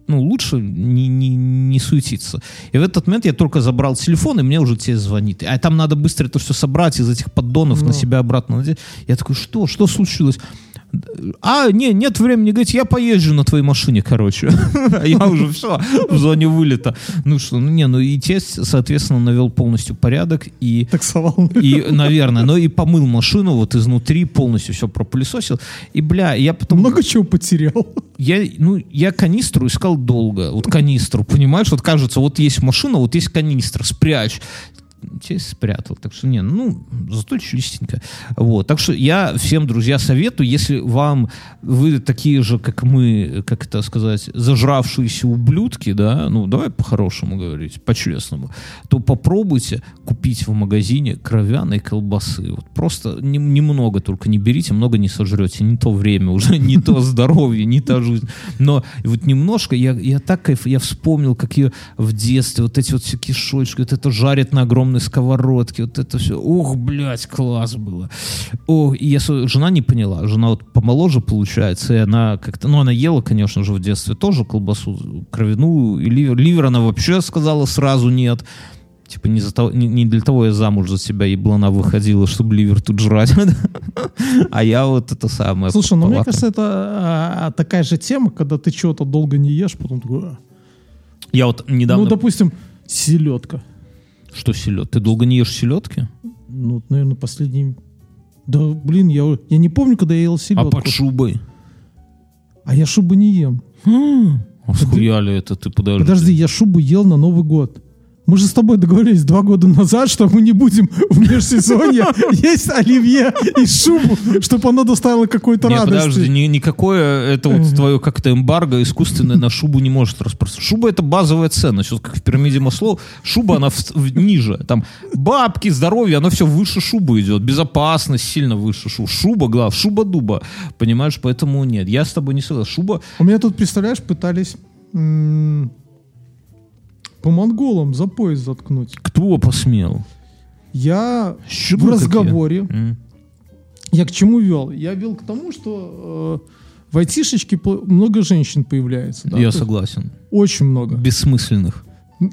S2: ну, лучше не, не, не суетиться. И в этот момент я только забрал телефон, и мне уже тебе звонит. А там надо быстро это все собрать из этих поддонов ну. на себя обратно. Я такой, что? Что случилось? А, не, нет времени, говорить, я поезжу на твоей машине, короче. А я уже все в зоне вылета. Ну что, ну не, ну и тесть, соответственно, навел полностью порядок и...
S3: Таксовал.
S2: И, наверное, но и помыл машину вот изнутри, полностью все пропылесосил. И, бля, я потом...
S3: Много чего потерял.
S2: Я, ну, я канистру искал долго. Вот канистру, понимаешь? Вот кажется, вот есть машина, вот есть канистра, спрячь честь спрятал. Так что, не, ну, зато чистенько. Вот. Так что я всем, друзья, советую, если вам, вы такие же, как мы, как это сказать, зажравшиеся ублюдки, да, ну, давай по-хорошему говорить, по-честному, то попробуйте купить в магазине кровяной колбасы. Вот просто не, немного только не берите, много не сожрете. Не то время уже, не то здоровье, не та жизнь. Но вот немножко, я, я так кайф, я вспомнил, как я в детстве, вот эти вот все кишочки, вот это жарят на огромном огромной сковородки, вот это все. Ох, блядь, класс было. О, и я, жена не поняла. Жена вот помоложе получается, и она как-то, ну, она ела, конечно же, в детстве тоже колбасу кровяную, и ливер. Ливер она вообще сказала сразу нет. Типа не, за того, не, не для того я замуж за себя еблана выходила, чтобы ливер тут жрать. а я вот это самое.
S3: Слушай, ну мне кажется, это а, такая же тема, когда ты чего-то долго не ешь, потом такой... «А».
S2: Я вот недавно...
S3: Ну, допустим, селедка.
S2: Что селед? Ты долго не ешь селедки?
S3: Ну, наверное, последний... Да, блин, я, я не помню, когда я ел селедку.
S2: А под шубой?
S3: А я шубу не ем.
S2: Хм, а схуяли это ты подожди.
S3: Подожди, я шубу ел на Новый год. Мы же с тобой договорились два года назад, что мы не будем в межсезонье есть оливье и шубу, чтобы оно доставило какой-то радости.
S2: подожди, ни, никакое это вот твое как-то эмбарго искусственное на шубу не может распространяться. Шуба это базовая цена. Сейчас как в пирамиде Маслоу, шуба она в, в, ниже. Там бабки, здоровье, оно все выше шубы идет. Безопасность сильно выше шубы. Шуба, глав, шуба-дуба. Понимаешь, поэтому нет. Я с тобой не согласен. Шуба...
S3: У меня тут, представляешь, пытались по монголам за пояс заткнуть.
S2: Кто посмел?
S3: Я Щуплю в разговоре. Mm. Я к чему вел? Я вел к тому, что э, в айтишечке много женщин появляется. Да?
S2: Я То согласен.
S3: Очень много.
S2: Бессмысленных.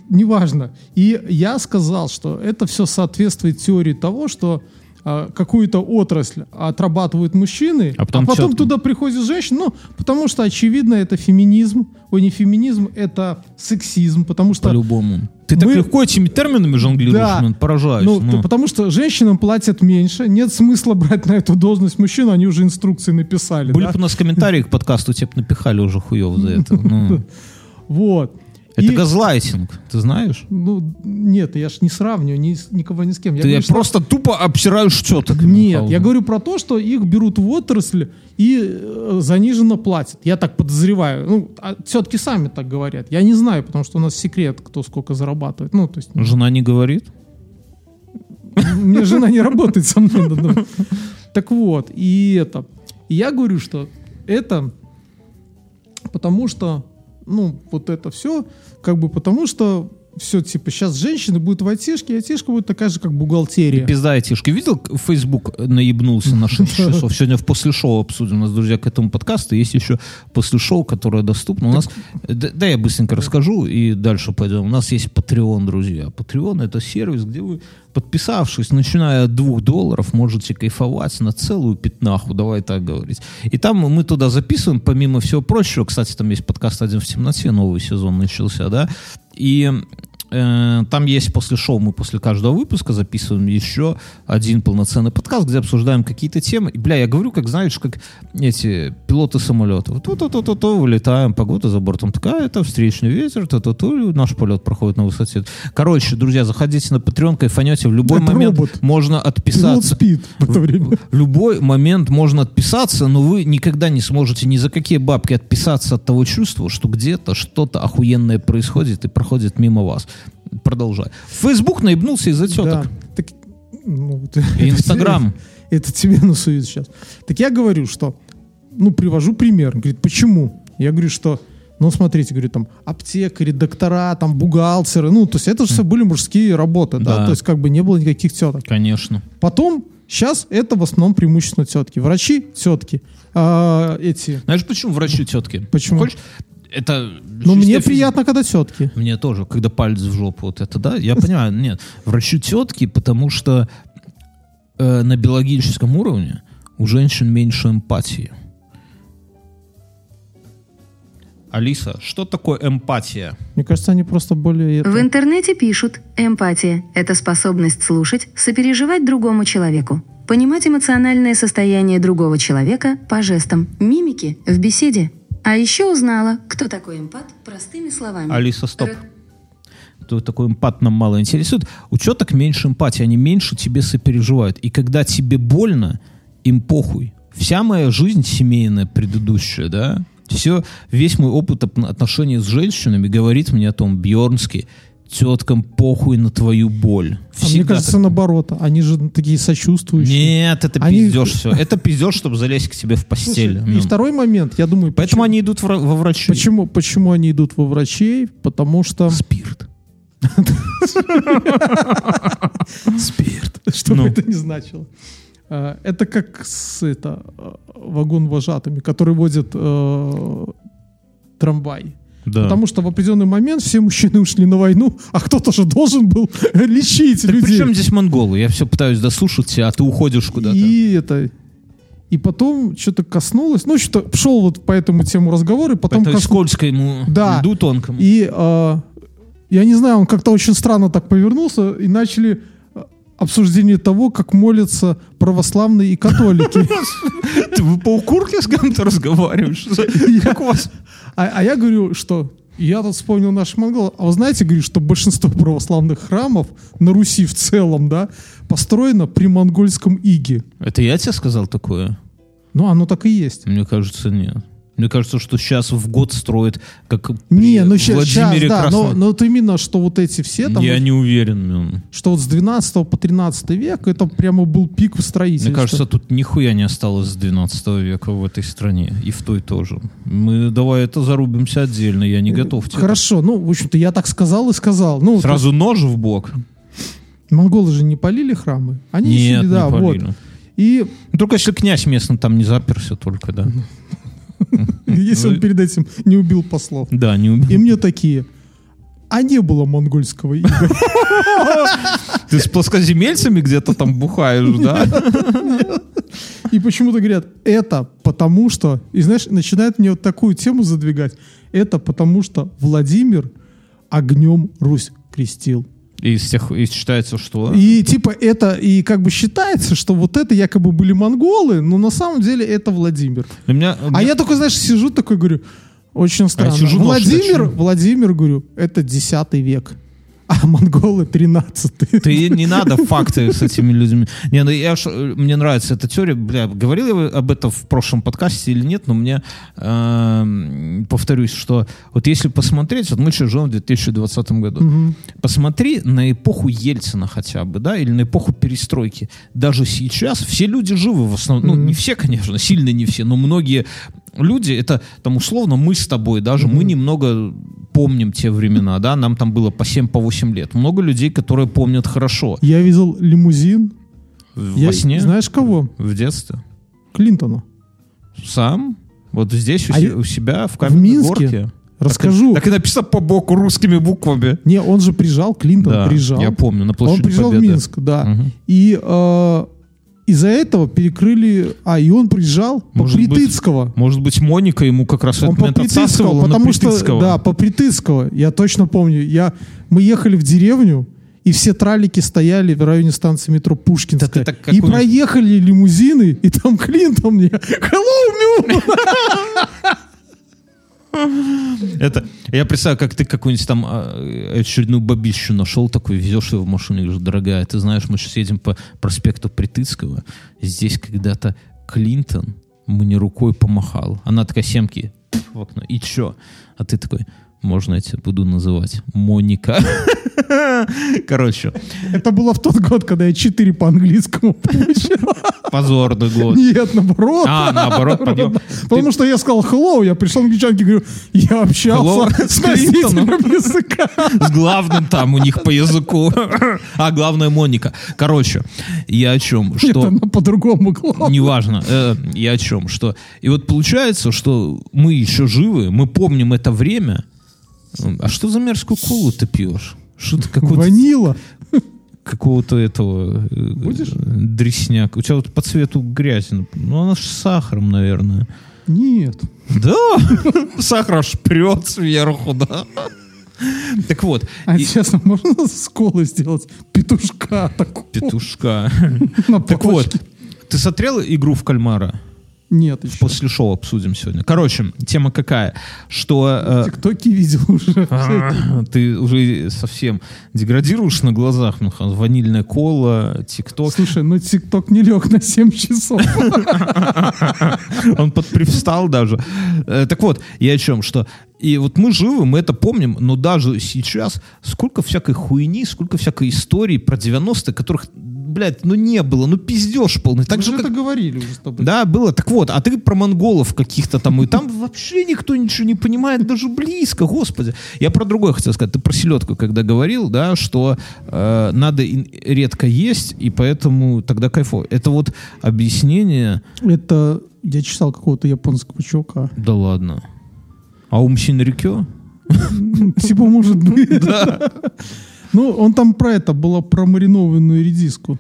S3: Неважно. И я сказал, что это все соответствует теории того, что какую-то отрасль отрабатывают мужчины,
S2: А потом
S3: а потом туда приходит женщина, ну, потому что, очевидно, это феминизм, ой, не феминизм, это сексизм, потому что...
S2: По-любому. Ты так
S3: Мы-
S2: легко этими терминами жонглируешь,
S3: Да.
S2: блин, поражаюсь.
S3: Ну,
S2: ну.
S3: потому что женщинам платят меньше, нет смысла брать на эту должность мужчину, они уже инструкции написали.
S2: Были
S3: да?
S2: бы у нас комментарии к подкасту, тебе напихали уже хуев за это. Ну,
S3: Вот.
S2: Это
S3: И-
S2: газлайтинг, ты знаешь?
S3: Ну, нет, я ж не сравниваю ни никого ни с кем. Я
S2: Ты
S3: говорю, что-
S2: просто тупо обсираешь теток.
S3: Нет, я говорю про то, что их берут в отрасль и э, заниженно платят. Я так подозреваю. Ну, все-таки сами так говорят. Я не знаю, потому что у нас секрет, кто сколько зарабатывает. Ну, то есть,
S2: Жена не говорит?
S3: меня жена не работает со мной. Так вот, и это. И я говорю, что это потому что, ну, вот это все, как бы потому что все, типа, сейчас женщины будут в айтишке, и айтишка будет такая же, как бухгалтерия.
S2: Пизда айтишки. Видел, Facebook наебнулся на 6 часов? Сегодня в после шоу обсудим. У нас, друзья, к этому подкасту есть еще после шоу, которое доступно. У нас, да, я быстренько расскажу и дальше пойдем. У нас есть Patreon, друзья. Patreon — это сервис, где вы, подписавшись, начиная от 2 долларов, можете кайфовать на целую пятнаху, давай так говорить. И там мы туда записываем, помимо всего прочего, кстати, там есть подкаст «Один в темноте», новый сезон начался, да, и там есть после шоу, мы после каждого выпуска записываем еще один полноценный подкаст, где обсуждаем какие-то темы. И, бля, я говорю, как, знаешь, как эти пилоты самолета. Вот то-то-то-то, вылетаем, погода за бортом такая-то, встречный ветер, то-то-то, наш полет проходит на высоте. Короче, друзья, заходите на Patreon, кайфанете, в любой
S3: Это
S2: момент
S3: робот.
S2: можно
S3: Пилот
S2: отписаться.
S3: спит в это время.
S2: В любой момент можно отписаться, но вы никогда не сможете ни за какие бабки отписаться от того чувства, что где-то что-то охуенное происходит и проходит мимо вас. Продолжай. Facebook наебнулся из-за теток.
S3: Да. Так, ну,
S2: Инстаграм.
S3: Это тебе насуют сейчас. Так я говорю, что, ну, привожу пример. Говорит, почему? Я говорю, что, ну, смотрите, говорю, там, аптекари, доктора, там, бухгалтеры, ну, то есть это же все были мужские работы, да,
S2: Да.
S3: то есть как бы не было никаких теток.
S2: Конечно.
S3: Потом, сейчас это в основном преимущественно тетки. Врачи, тетки. А, эти,
S2: Знаешь, почему врачи тетки?
S3: Почему?
S2: Хочешь? Это
S3: ну, мне
S2: чисто физи-
S3: приятно, когда тетки.
S2: Мне тоже, когда палец в жопу, вот это, да, я понимаю, нет, врачи тетки, потому что э, на биологическом уровне у женщин меньше эмпатии. Алиса, что такое эмпатия?
S3: Мне кажется, они просто более... это-
S4: В интернете пишут, эмпатия – это способность слушать, сопереживать другому человеку, понимать эмоциональное состояние другого человека по жестам, мимике, в беседе. А еще узнала, кто такой эмпат, простыми словами.
S2: Алиса, стоп.
S4: Р-
S2: Кто такой эмпат нам мало интересует. У четок меньше эмпатии, они меньше тебе сопереживают. И когда тебе больно, им похуй. Вся моя жизнь семейная предыдущая, да, все, весь мой опыт оп- отношений с женщинами говорит мне о том, Бьернский, теткам похуй на твою боль.
S3: А мне кажется,
S2: так.
S3: наоборот. Они же такие сочувствующие.
S2: Нет, это
S3: Они-
S2: пиздеж все. Это пиздеж, чтобы залезть к тебе в постель.
S3: Слушай, и
S2: Ну.
S3: второй момент, я думаю,
S2: Поэтому
S3: почему,
S2: они идут вра- во врачи.
S3: почему, почему они идут во врачей? Потому что...
S2: Спирт.
S3: Спирт. Что
S2: Ну.
S3: бы это ни значило. А, Это как с это, э, вагон вожатыми, который водит э, трамвай.
S2: Да.
S3: Потому что в определенный момент все мужчины ушли на войну, а кто-то же должен был лечить
S2: Так
S3: людей.
S2: при чем здесь монголы? Я все пытаюсь дослушать тебя, а ты уходишь куда-то.
S3: И это... И потом что-то коснулось, ну, что-то шел вот по этому тему разговор, и потом
S2: Это
S3: коснулось-
S2: скользкому
S3: Да.
S2: льду тонкому.
S3: И э, я не знаю, он как-то очень странно так повернулся, и начали обсуждение того, как молятся православные и католики.
S2: Ты вы по укурке с кем-то разговариваешь? Как у вас?
S3: А а я говорю, что я тут вспомнил наш монгол. А вы знаете, говорю, что большинство православных храмов на Руси в целом, да, построено при монгольском иге.
S2: Это я тебе сказал такое?
S3: Ну, оно так и есть.
S2: Мне кажется, нет. Мне кажется, что сейчас в год строят, как
S3: Не, ну сейчас,
S2: Владимире
S3: да, но,
S2: Красном.
S3: но вот именно, что вот эти все там,
S2: Я
S3: вот,
S2: не уверен.
S3: что вот с 12 по 13 век, это прямо был пик в строительстве.
S2: Мне кажется, тут нихуя не осталось с 12 века в этой стране. И в той тоже. Мы давай это зарубимся отдельно. Я не готов тебе.
S3: Хорошо, ну, в общем-то, я так сказал и сказал. Ну,
S2: Сразу нож в бок?
S3: Монголы же не полили храмы. Они
S2: Нет,
S3: сидели, да,
S2: не
S3: вот.
S2: полили.
S3: И
S2: Ну, только если князь местный там не заперся только, да.
S3: если он перед этим не убил послов.
S2: Да, не убил.
S3: И мне такие, а не было монгольского ига.
S2: Ты с плоскоземельцами где-то там бухаешь, да?
S3: И почему-то говорят, это потому что... И знаешь, начинает мне вот такую тему задвигать. Это потому что Владимир огнем Русь крестил.
S2: Из тех, и считается, что...
S3: И типа это, и как бы считается, что вот это якобы были монголы, но на самом деле это Владимир.
S2: У меня, у
S3: А
S2: меня-
S3: я такой, знаешь, сижу такой, говорю, очень странно.
S2: сижу, нож
S3: Владимир. Владимир, говорю, это 10 век, а монголы 13
S2: Ты не надо факты с этими людьми. Не, ну я ж, э, мне нравится эта теория. Бля, говорил я об этом в прошлом подкасте или нет, но мне эм, повторюсь, что вот если посмотреть, вот мы сейчас живем в 2020 году, посмотри на эпоху Ельцина хотя бы, да, или на эпоху перестройки. Даже сейчас все люди живы в основном, ну не все, конечно, сильно не все, но многие люди, это там условно мы с тобой даже, мы немного помним те времена, да, нам там было по 7, по 8 лет. Много людей, которые помнят хорошо.
S3: Я видел лимузин.
S2: В-
S3: Я-
S2: Во сне?
S3: Знаешь кого?
S2: В детстве?
S3: Клинтона.
S2: Сам? Вот здесь у,
S3: А
S2: се-
S3: я-
S2: у себя, в
S3: в
S2: каменной
S3: Минске?
S2: горке?
S3: Расскажу.
S2: Так, и написано по боку русскими буквами.
S3: Не, он же приезжал, Клинтон
S2: Да,
S3: приезжал.
S2: я помню, на
S3: Он
S2: площади
S3: приезжал
S2: Победы.
S3: в Минск, да.
S2: Мгм.
S3: И э, из-за этого перекрыли... А, и он приезжал по
S2: Может быть,
S3: Притыцкого.
S2: Может быть, Моника ему как раз
S3: Он
S2: этот
S3: по
S2: момент
S3: Притыцкого,
S2: отсасывала
S3: потому что... Да, по Притыцкого. Я точно помню. Я, мы ехали в деревню, и все тралики стояли в районе станции метро Пушкинская.
S2: Да
S3: и проехали лимузины, и там Клинтон мне «Hello, Мю!»
S2: Это, я представляю, как ты какую-нибудь там а, очередную бабищу нашел, такой везешь ее в машине, и говоришь, дорогая, ты знаешь, мы сейчас едем по проспекту Притыцкого, здесь когда-то Клинтон мне рукой помахал. Она такая, семки, в окно, и чё? А ты такой, можно я тебя буду называть Моника? Короче,
S3: Это было в тот год, когда я 4 по английскому получил.
S2: позорный год.
S3: Нет, наоборот.
S2: А, наоборот.
S3: Потому что я сказал hello, я пришел англичанке, говорю, я общался с носителем языка.
S2: С главным там у них по языку. А главное Моника. Короче, я о чем? Что...
S3: она по-другому.
S2: Неважно, э, я о чем, что и вот получается, что мы еще живы, мы помним это время. А что за мерзкую колу ты пьешь? Что ты какой-то
S3: Ванила.
S2: какого-то этого э,
S3: Будешь?
S2: дресняк. У тебя вот по цвету грязь. Ну, она ж с сахаром, наверное.
S3: Нет.
S2: Да, сахар аж прет сверху, да. Так вот,
S3: А
S2: и-
S3: честно, можно с колы сделать петушка такого
S2: петушка. Так вот, ты смотрел игру в кальмара?
S3: Нет, еще.
S2: После шоу обсудим сегодня. Короче, тема какая? Что э,
S3: Тиктоки видел уже.
S2: а, ты уже совсем деградируешь на глазах, Михан. Ванильная кола, тикток.
S3: Слушай, ну ТикТок не лег на 7 часов.
S2: Он подпривстал даже. Э, Так вот, я о чем, что и вот мы живы, мы это помним, но даже сейчас сколько всякой хуйни, сколько всякой истории про 90-е, которых, блядь, ну не было, ну пиздеж полный. Так
S3: Мы
S2: же,
S3: же
S2: как
S3: это говорили уже с тобой.
S2: Да, было. Так вот, а ты про монголов каких-то там, и там вообще никто ничего не понимает, даже близко, господи. Я про другое хотел сказать. Ты про селедку, когда говорил, да, что э, надо редко есть, и поэтому тогда кайфово. Это вот объяснение,
S3: Это я читал какого-то японского чувака.
S2: да ладно. А ум Синрикё?
S3: Типа, может быть. Ну, он там про это, было про маринованную редиску.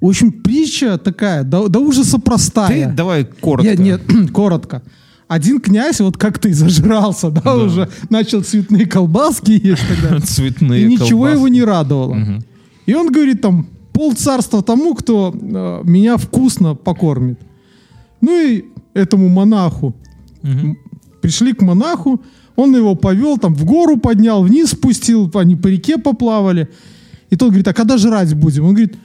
S3: В общем, притча такая, до, до ужаса
S2: Ты
S3: простая.
S2: давай коротко.
S3: Нет, нет, коротко. Один князь вот как-то и зажрался, да, уже начал цветные колбаски есть тогда.
S2: Цветные
S3: И ничего
S2: колбаски.
S3: его не радовало.
S2: Мгм.
S3: И он говорит там, пол царства тому, кто э, меня вкусно покормит. Ну и этому монаху.
S2: Мгм.
S3: Пришли к монаху, он его повел, там в гору поднял, вниз спустил, они по реке поплавали. И тот говорит, а когда жрать будем? Он говорит,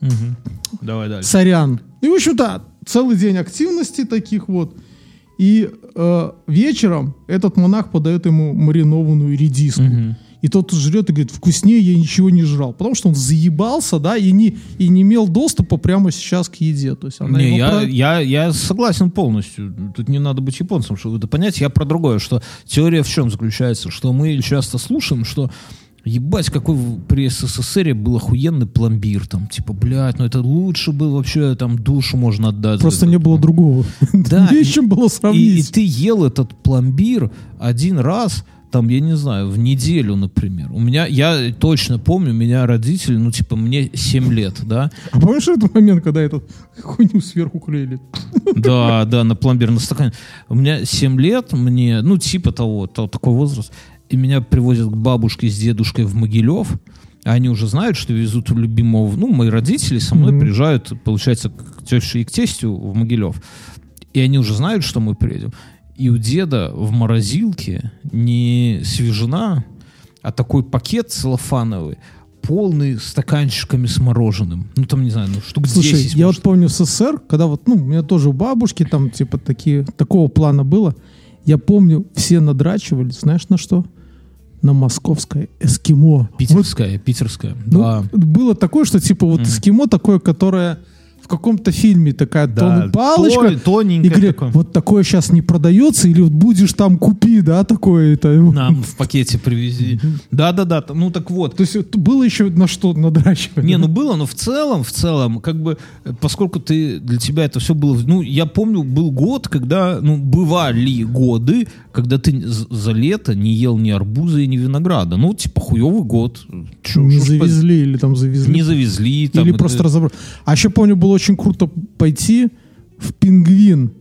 S2: Мгм. Давай дальше.
S3: сорян. И, в общем-то, целый день активности таких вот. И э, вечером этот монах подает ему маринованную редиску.
S2: Мгм.
S3: И тот жрет и говорит, вкуснее я ничего не жрал. Потому что он заебался, да, и не, и не имел доступа прямо сейчас к еде. То есть она
S2: Не, я,
S3: про-
S2: я, я согласен полностью. Тут не надо быть японцем, чтобы это понять. Я про другое, что теория в чем заключается, что мы часто слушаем, что ебать, какой при СССР был охуенный пломбир, там, типа, блядь, ну это лучше был вообще, там, душу можно отдать.
S3: Просто не было другого.
S2: Да,
S3: Не
S2: и-
S3: с чем было
S2: И, и
S3: сравнить.
S2: ты ел этот пломбир один раз, там, я не знаю, в неделю, например. У меня, я точно помню, меня родители, ну, типа, мне 7 лет, да.
S3: А помнишь этот момент, когда этот хуйню сверху клеили?
S2: Да, да, на пломбир, на стакане. У меня 7 лет, мне, ну, типа того, того такой возраст, и меня привозят к бабушке с дедушкой в Могилев, они уже знают, что везут любимого, ну, мои родители со мной mm-hmm. приезжают, получается, к теще и к тестю в Могилев. И они уже знают, что мы приедем. И у деда в морозилке не свежена, а такой пакет целлофановый, полный стаканчиками с мороженым. Ну, там, не знаю, ну, штук
S3: Слушай,
S2: 10,
S3: я
S2: может.
S3: вот помню СССР, когда вот, ну, у меня тоже у бабушки там, типа, такие, такого плана было. Я помню, все надрачивали, знаешь, на что? на московское эскимо.
S2: Питерское, вот, питерское,
S3: ну, да. Было такое, что типа вот mm. эскимо такое, которое в каком-то фильме такая да, палочка.
S2: Тоненькая.
S3: И говорят, такое. вот такое сейчас не продается, или вот будешь там купи, да, такое это.
S2: Нам в пакете привези. Да-да-да, ну так вот.
S3: То есть было еще на что надрачивать?
S2: Не, ну было, но в целом, в целом, как бы, поскольку ты, для тебя это все было, ну, я помню, был год, когда, ну, бывали годы, когда ты за лето не ел ни арбуза и ни винограда. Ну, типа, хуевый год.
S3: Чё, не завезли по... или там завезли?
S2: Не завезли.
S3: Там, или это... просто разобрали. А еще помню, было очень круто пойти в пингвин.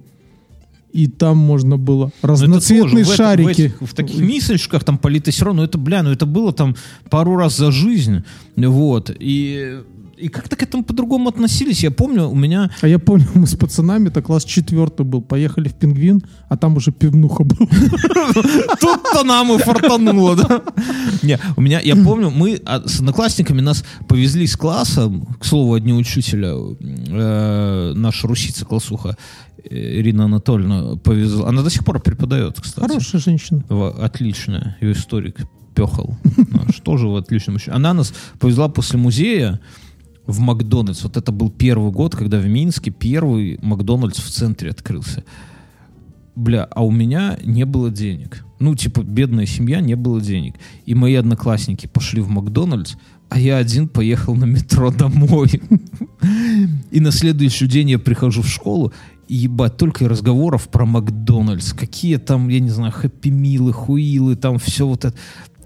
S3: И там можно было разноцветные
S2: тоже,
S3: шарики.
S2: В, этих, в таких мисочках там политый все равно. Это, бля, ну это было там пару раз за жизнь. Вот. И и как-то к этому по-другому относились. Я помню, у меня...
S3: А я помню, мы с пацанами, это класс четвертый был, поехали в Пингвин, а там уже пивнуха был.
S2: Тут-то нам и фартануло, да? Не, у меня, я помню, мы а, с одноклассниками нас повезли с класса, к слову, одни учителя, э, наша русица, классуха, э, Ирина Анатольевна повезла. Она до сих пор преподает, кстати.
S3: Хорошая женщина.
S2: Отличная. Ее историк пехал. Что же вы отлично. Она нас повезла после музея в Макдональдс. Вот это был первый год, когда в Минске первый Макдональдс в центре открылся. Бля, а у меня не было денег. Ну, типа, бедная семья, не было денег. И мои одноклассники пошли в Макдональдс, а я один поехал на метро домой. И на следующий день я прихожу в школу, и ебать, только разговоров про Макдональдс. Какие там, я не знаю, хэппи-милы, хуилы, там все вот это.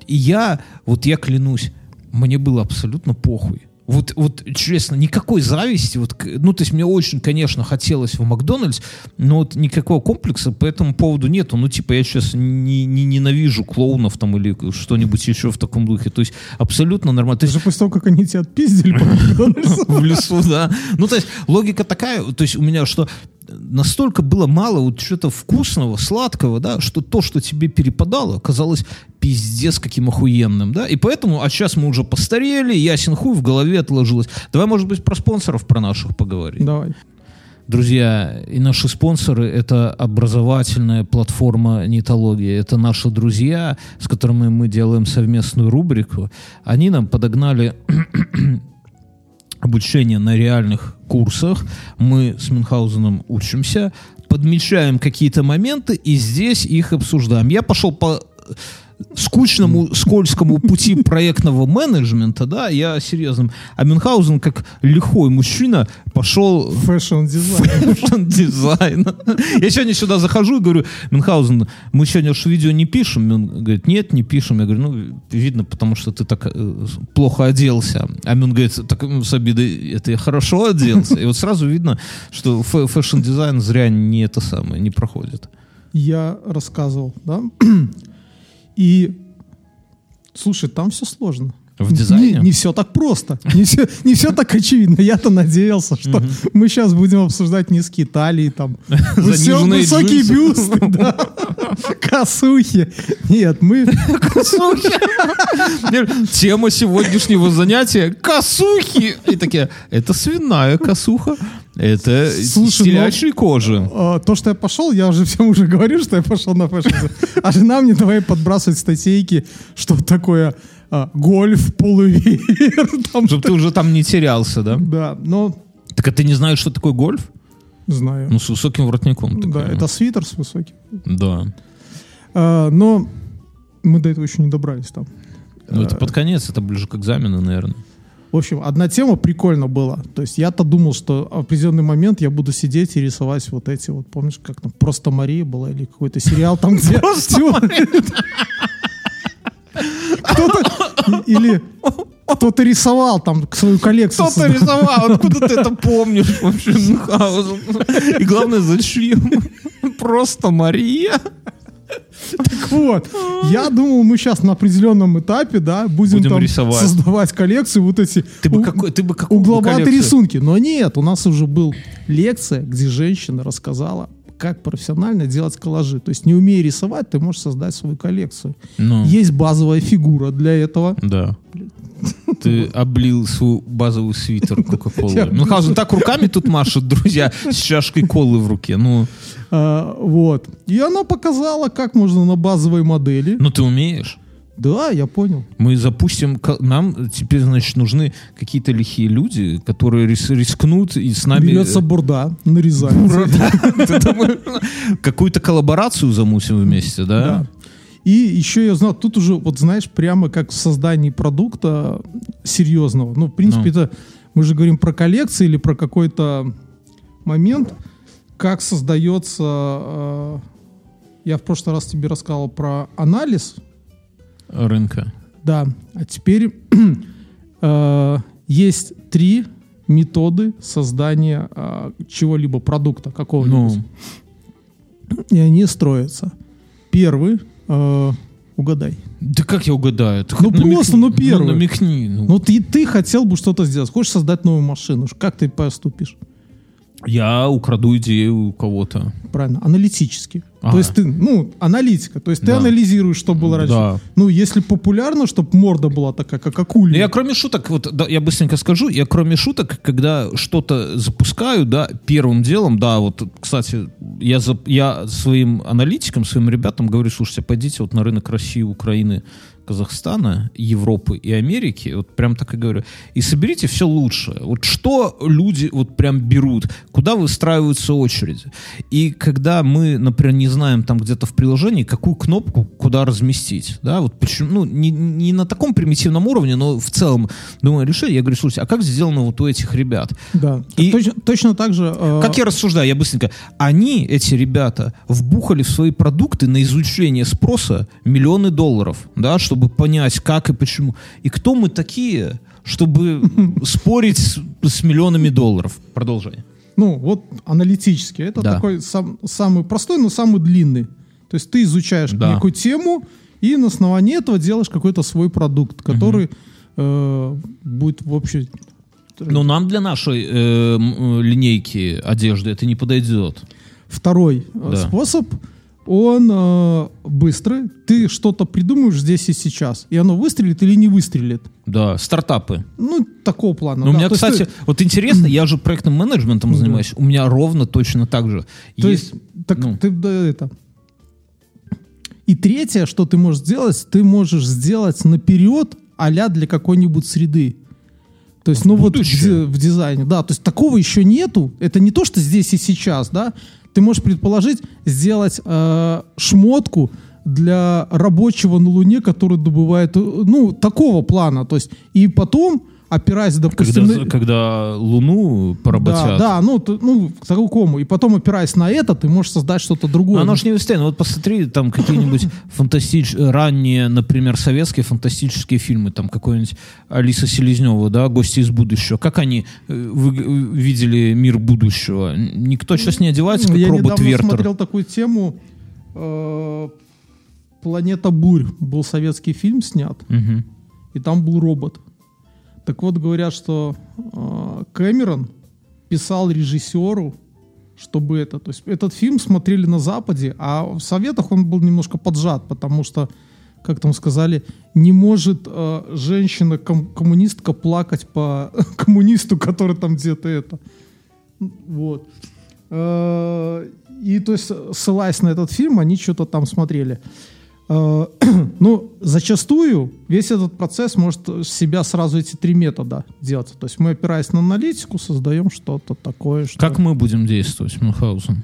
S2: И я, вот я клянусь, мне было абсолютно похуй. Вот, вот, честно, никакой зависти. Вот, ну, то есть мне очень, конечно, хотелось в Макдональдс, но вот никакого комплекса по этому поводу нету. Ну, типа, я сейчас не, не ненавижу клоунов там или что-нибудь еще в таком духе. То есть абсолютно нормально.
S3: То есть после того, как они тебя отпиздили по.
S2: В лесу, да. Ну, то есть логика такая, то есть у меня что настолько было мало вот что-то вкусного, сладкого, да, что то, что тебе перепадало, казалось пиздец каким охуенным, да, и поэтому, а сейчас мы уже постарели, ясен хуй в голове отложилось. Давай, может быть, про спонсоров про наших поговорим.
S3: Давай.
S2: Друзья, и наши спонсоры — это образовательная платформа «Нитология». Это наши друзья, с которыми мы делаем совместную рубрику. Они нам подогнали обучение на реальных курсах. Мы с Мюнхгаузеном учимся, подмечаем какие-то моменты и здесь их обсуждаем. Я пошел по скучному, скользкому пути проектного менеджмента, да, я серьезным. А Мюнхгаузен, как лихой мужчина, пошел...
S3: Fashion-дизайн.
S2: Fashion-дизайн. Я сегодня сюда захожу и говорю, Мюнхгаузен, мы сегодня уж видео не пишем? Он говорит, нет, не пишем. Я говорю, ну, видно, потому что ты так э, плохо оделся. А Мюн говорит, так с обидой, это я хорошо оделся. И вот сразу видно, что fashion-дизайн зря не это самое, не проходит.
S3: Я рассказывал, да, и, слушай, там все сложно.
S2: В дизайне?
S3: Не, не все так просто. Не все, не все так очевидно. Я-то надеялся, что угу. мы сейчас будем обсуждать низкие талии, там, все, высокие джинсы. бюсты, да, косухи. Нет, мы... Косухи.
S2: Тема сегодняшнего занятия — косухи. И такие, это свиная косуха. Это Слушай, телячьей ну, кожи.
S3: А, то, что я пошел, я уже всем уже говорю, что я пошел на fashion. А жена мне давай подбрасывать статейки, что такое а, гольф, полувер.
S2: Чтобы ты уже там не терялся, да?
S3: Да, но...
S2: Так а ты не знаешь, что такое гольф?
S3: Знаю.
S2: Ну, с высоким воротником.
S3: Да, такая. это свитер с высоким.
S2: Да.
S3: А, но мы до этого еще не добрались там.
S2: Ну, это а, под конец, это ближе к экзамену, наверное.
S3: В общем, одна тема прикольно была. То есть я-то думал, что в определенный момент я буду сидеть и рисовать вот эти вот, помнишь, как там «Просто Мария» была или какой-то сериал там, где... Кто-то или кто-то рисовал там свою коллекцию.
S2: Кто-то рисовал, откуда ты это помнишь вообще, И главное, зачем? Просто Мария.
S3: Так вот, я думал, мы сейчас на определенном этапе, да, будем,
S2: Будем
S3: там
S2: рисовать.
S3: создавать коллекцию, вот эти
S2: Ты бы какой, ты бы какую
S3: угловатые
S2: коллекцию?
S3: рисунки. Но нет, у нас уже был лекция, где женщина рассказала, как профессионально делать коллажи. То есть, не умея рисовать, ты можешь создать свою коллекцию.
S2: Ну,
S3: Есть базовая фигура для этого.
S2: да. Ты облил свой базовый свитер Кока-Колы. Мюнхгаузен так руками тут машет, друзья, с чашкой колы в руке. Ну,
S3: А, вот. И она показала, как можно на базовой модели.
S2: ну ты умеешь?
S3: Да, я понял.
S2: Мы запустим, нам теперь, значит, нужны какие-то лихие люди, которые рис- рискнут и с нами...
S3: Берется бурда, нарезает.
S2: Ты думаешь, Какую-то коллаборацию замутим вместе, да?
S3: И еще я знал, тут уже, вот знаешь, прямо как в создании продукта серьезного. Ну, в принципе,
S2: Ну.
S3: это мы же говорим про коллекции или про какой-то момент, как создается. э, я в прошлый раз тебе рассказывал про анализ,
S2: Рынка.
S3: да. А теперь э, есть три методы создания э, чего-либо продукта какого-нибудь.
S2: Ну,
S3: И они строятся. Первый, э, угадай.
S2: да как я угадаю? Ты
S3: Ну,
S2: намекни.
S3: просто, ну, первый.
S2: намекни. ну.
S3: Ну, ты, ты хотел бы что-то сделать. Хочешь создать новую машину. Как ты поступишь?
S2: Я украду идею у кого-то.
S3: Правильно, аналитически.
S2: Ага.
S3: То есть ты, ну, аналитика. То есть ты
S2: Да.
S3: анализируешь, что было раньше.
S2: Да.
S3: Ну, если популярно, чтобы морда была такая, как акулья.
S2: Ну, я кроме шуток, вот да, я быстренько скажу, я кроме шуток, когда что-то запускаю, да, первым делом, да, вот, кстати, я, за- я своим аналитикам, своим ребятам говорю, слушайте, пойдите вот на рынок России, Украины, Казахстана, Европы и Америки, вот прям так и говорю, и соберите все лучшее. Вот что люди вот прям берут, куда выстраиваются очереди. И когда мы, например, не знаем там где-то в приложении, какую кнопку куда разместить, да, вот почему, ну, не, не на таком примитивном уровне, но в целом, думаю, решили, я говорю, слушайте, а как сделано вот у этих ребят?
S3: Да.
S2: И-
S3: Точно, точно так же... э,
S2: Как я рассуждаю, я быстренько. Они, эти ребята, вбухали в свои продукты на изучение спроса миллионы долларов, да, чтобы понять, как и почему. И кто мы такие, чтобы спорить с, с миллионами долларов? Продолжай.
S3: Ну, вот аналитически. Это
S2: Да.
S3: такой сам- самый простой, но самый длинный. То есть ты изучаешь
S2: Да.
S3: некую тему и на основании этого делаешь какой-то свой продукт, который э, будет в общем...
S2: Но нам для нашей э, э, линейки одежды это не подойдет.
S3: Второй э,
S2: Да.
S3: способ, он э, быстрый. Ты что-то придумаешь здесь и сейчас, и оно выстрелит или не выстрелит.
S2: Да, стартапы.
S3: Ну, такого плана.
S2: Но у
S3: да.
S2: меня,
S3: То есть
S2: кстати,
S3: ты-
S2: вот интересно, я же проектным менеджментом
S3: Ну
S2: занимаюсь, у меня ровно точно так же.
S3: То есть, так
S2: ну.
S3: ты да, это. И третье, что ты можешь сделать, ты можешь сделать наперед а для какой-нибудь среды. То есть, ну вот в,
S2: будущее.
S3: в дизайне, да, то есть такого еще нету. Это не то, что здесь и сейчас, да. Ты можешь предположить сделать э, шмотку для рабочего на Луне, который добывает, э, ну такого плана. То есть и потом, опираясь, допустим,
S2: когда,
S3: на-
S2: когда Луну поработят.
S3: да, да, ну, т- ну, к такому. И потом, опираясь на это, ты можешь создать что-то другое.
S2: Но оно же не выстроено. Вот посмотри, там какие-нибудь фантастич... ранние, например, советские фантастические фильмы, там какой-нибудь Алиса Селезнева, да, «Гости из будущего». Как они э, вы- видели мир будущего? Никто сейчас не одевается, как
S3: Я
S2: робот
S3: недавно
S2: Вертер.
S3: смотрел такую тему. э, «Планета бурь». Был советский фильм снят,
S2: Мгм.
S3: и там был робот. Так вот, говорят, что э, Кэмерон писал режиссеру, чтобы это... То есть этот фильм смотрели на Западе, а в Советах он был немножко поджат, потому что, как там сказали, не может э, женщина-коммунистка плакать по коммунисту, который там где-то это... Вот. Э, И то есть, ссылаясь на этот фильм, они что-то там смотрели. Э, Ну, зачастую весь этот процесс может с себя сразу эти три метода делать. То есть мы, опираясь на аналитику, создаем что-то такое, что...
S2: Как мы будем действовать, Мюнхгаузен?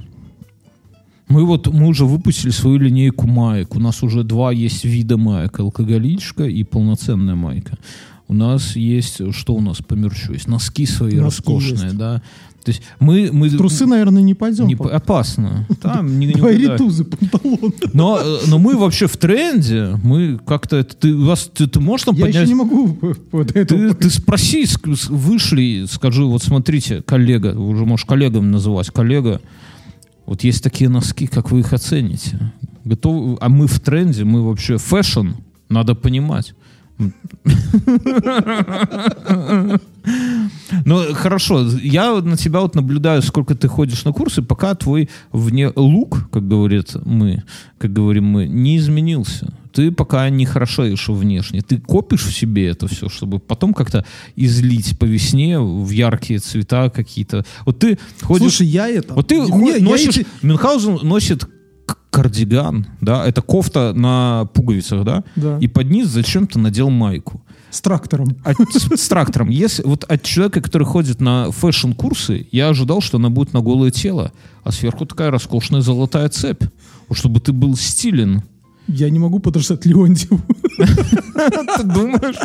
S2: Мы вот мы уже выпустили свою линейку маек. У нас уже два есть вида маек. Алкоголичка и полноценная майка. у нас есть, что у нас по мерчу есть? Носки свои носки роскошные, есть. да. То есть мы, мы...
S3: Трусы, наверное, не пойдем. Не,
S2: опасно.
S3: Там не, не Давай ритузы, панталон.
S2: Но, э, но мы вообще в тренде. Мы как-то... Ты, вас, ты, ты можешь там
S3: Я
S2: поднять...
S3: еще не могу вот это.
S2: Ты, ты спроси, вышли, скажи, вот смотрите, коллега, уже можешь коллегам называть, коллега, вот есть такие носки, как вы их оцените? Готовы? А мы в тренде, мы вообще fashion, надо понимать. Ну, хорошо, я на тебя вот наблюдаю, сколько ты ходишь на курсы, пока твой вне look, как говорит мы, как говорим мы, не изменился. Ты пока не хорошеешь внешне. Ты копишь в себе это все, чтобы потом как-то излить по весне в яркие цвета какие-то. Вот ты ходишь...
S3: Слушай, я это...
S2: Вот ты
S3: Мне,
S2: носишь... Эти... Мюнхгаузен носит кардиган, да, это кофта на пуговицах, да,
S3: да.
S2: и под низ зачем-то надел майку.
S3: С трактором.
S2: От, с, с трактором. Если вот от человека, который ходит на fashion-курсы, я ожидал, что она будет на голое тело, а сверху такая роскошная золотая цепь, вот чтобы ты был стилен.
S3: Я не могу подражать Леонтьеву.
S2: Ты думаешь?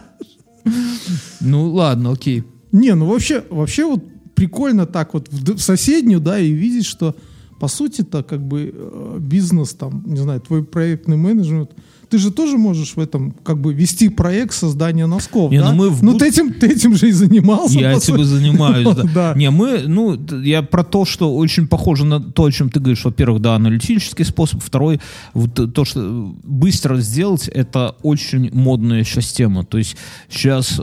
S2: Ну ладно, окей.
S3: Не, ну вообще, вообще вот прикольно так вот в соседнюю, да, и видеть, что по сути-то как бы э, бизнес, там, не знаю, твой проектный менеджмент, ты же тоже можешь в этом как бы вести проект создания носков, не,
S2: да?
S3: Ну,
S2: мы в...
S3: ну ты этим, ты этим же и занимался.
S2: Я этим и занимаюсь, да.
S3: да.
S2: Не, мы, ну, я про то, что очень похоже на то, о чем ты говоришь. Во-первых, да, аналитический способ. Второй, вот то, что быстро сделать, это очень модная сейчас тема. То есть сейчас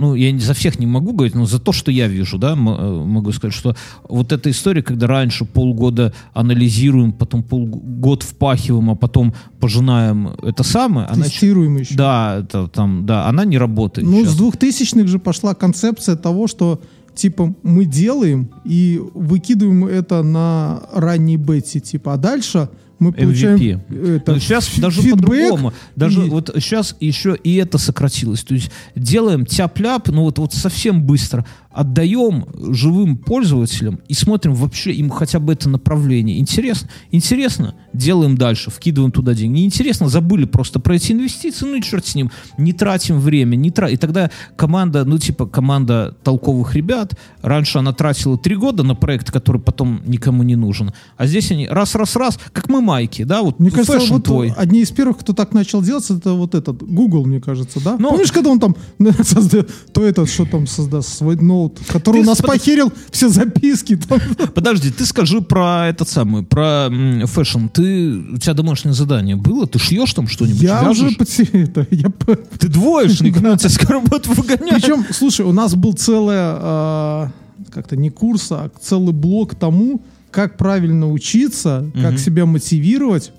S2: ну, я за всех не могу говорить, но за то, что я вижу, да, э, могу сказать, что вот эта история, когда раньше полгода анализируем, потом полгода впахиваем, а потом пожинаем это самое.
S3: Тестируем
S2: она,
S3: еще.
S2: Да, это, там, да, она не работает.
S3: Ну, сейчас. с двухтысячных же пошла концепция того, что типа мы делаем и выкидываем это на ранней бете, типа, а дальше мы получаем
S2: MVP. Это, Но сейчас даже по-другому. Даже и... вот сейчас еще и это сократилось. То есть делаем тяп-ляп, ну вот, вот совсем быстро отдаем живым пользователям и смотрим вообще им хотя бы это направление. Интересно? Интересно? Делаем дальше, вкидываем туда деньги. Неинтересно? Забыли просто про эти инвестиции, ну и черт с ним. Не тратим время, не тра... И тогда команда, ну типа команда толковых ребят, раньше она тратила три года на проект, который потом никому не нужен. А здесь они раз-раз-раз, как мы майки, да, вот
S3: Мне кажется, вот твой. одни из первых, кто так начал делать, это вот этот Google, мне кажется, да? Но... Помнишь, когда он там то этот, что там создаст, свой новый ноут, который ты у нас под... похерил все записки. Там.
S2: Подожди, ты скажи про этот самый, про fashion. Ты, у тебя домашнее задание было? Ты шьешь там что-нибудь?
S3: Я вяжешь? уже это, я...
S2: Ты двоечник, ну тебя с работы выгоняют.
S3: Причем, слушай, у нас был целое, э, как-то не курс, а целый блок тому, как правильно учиться, как себя мотивировать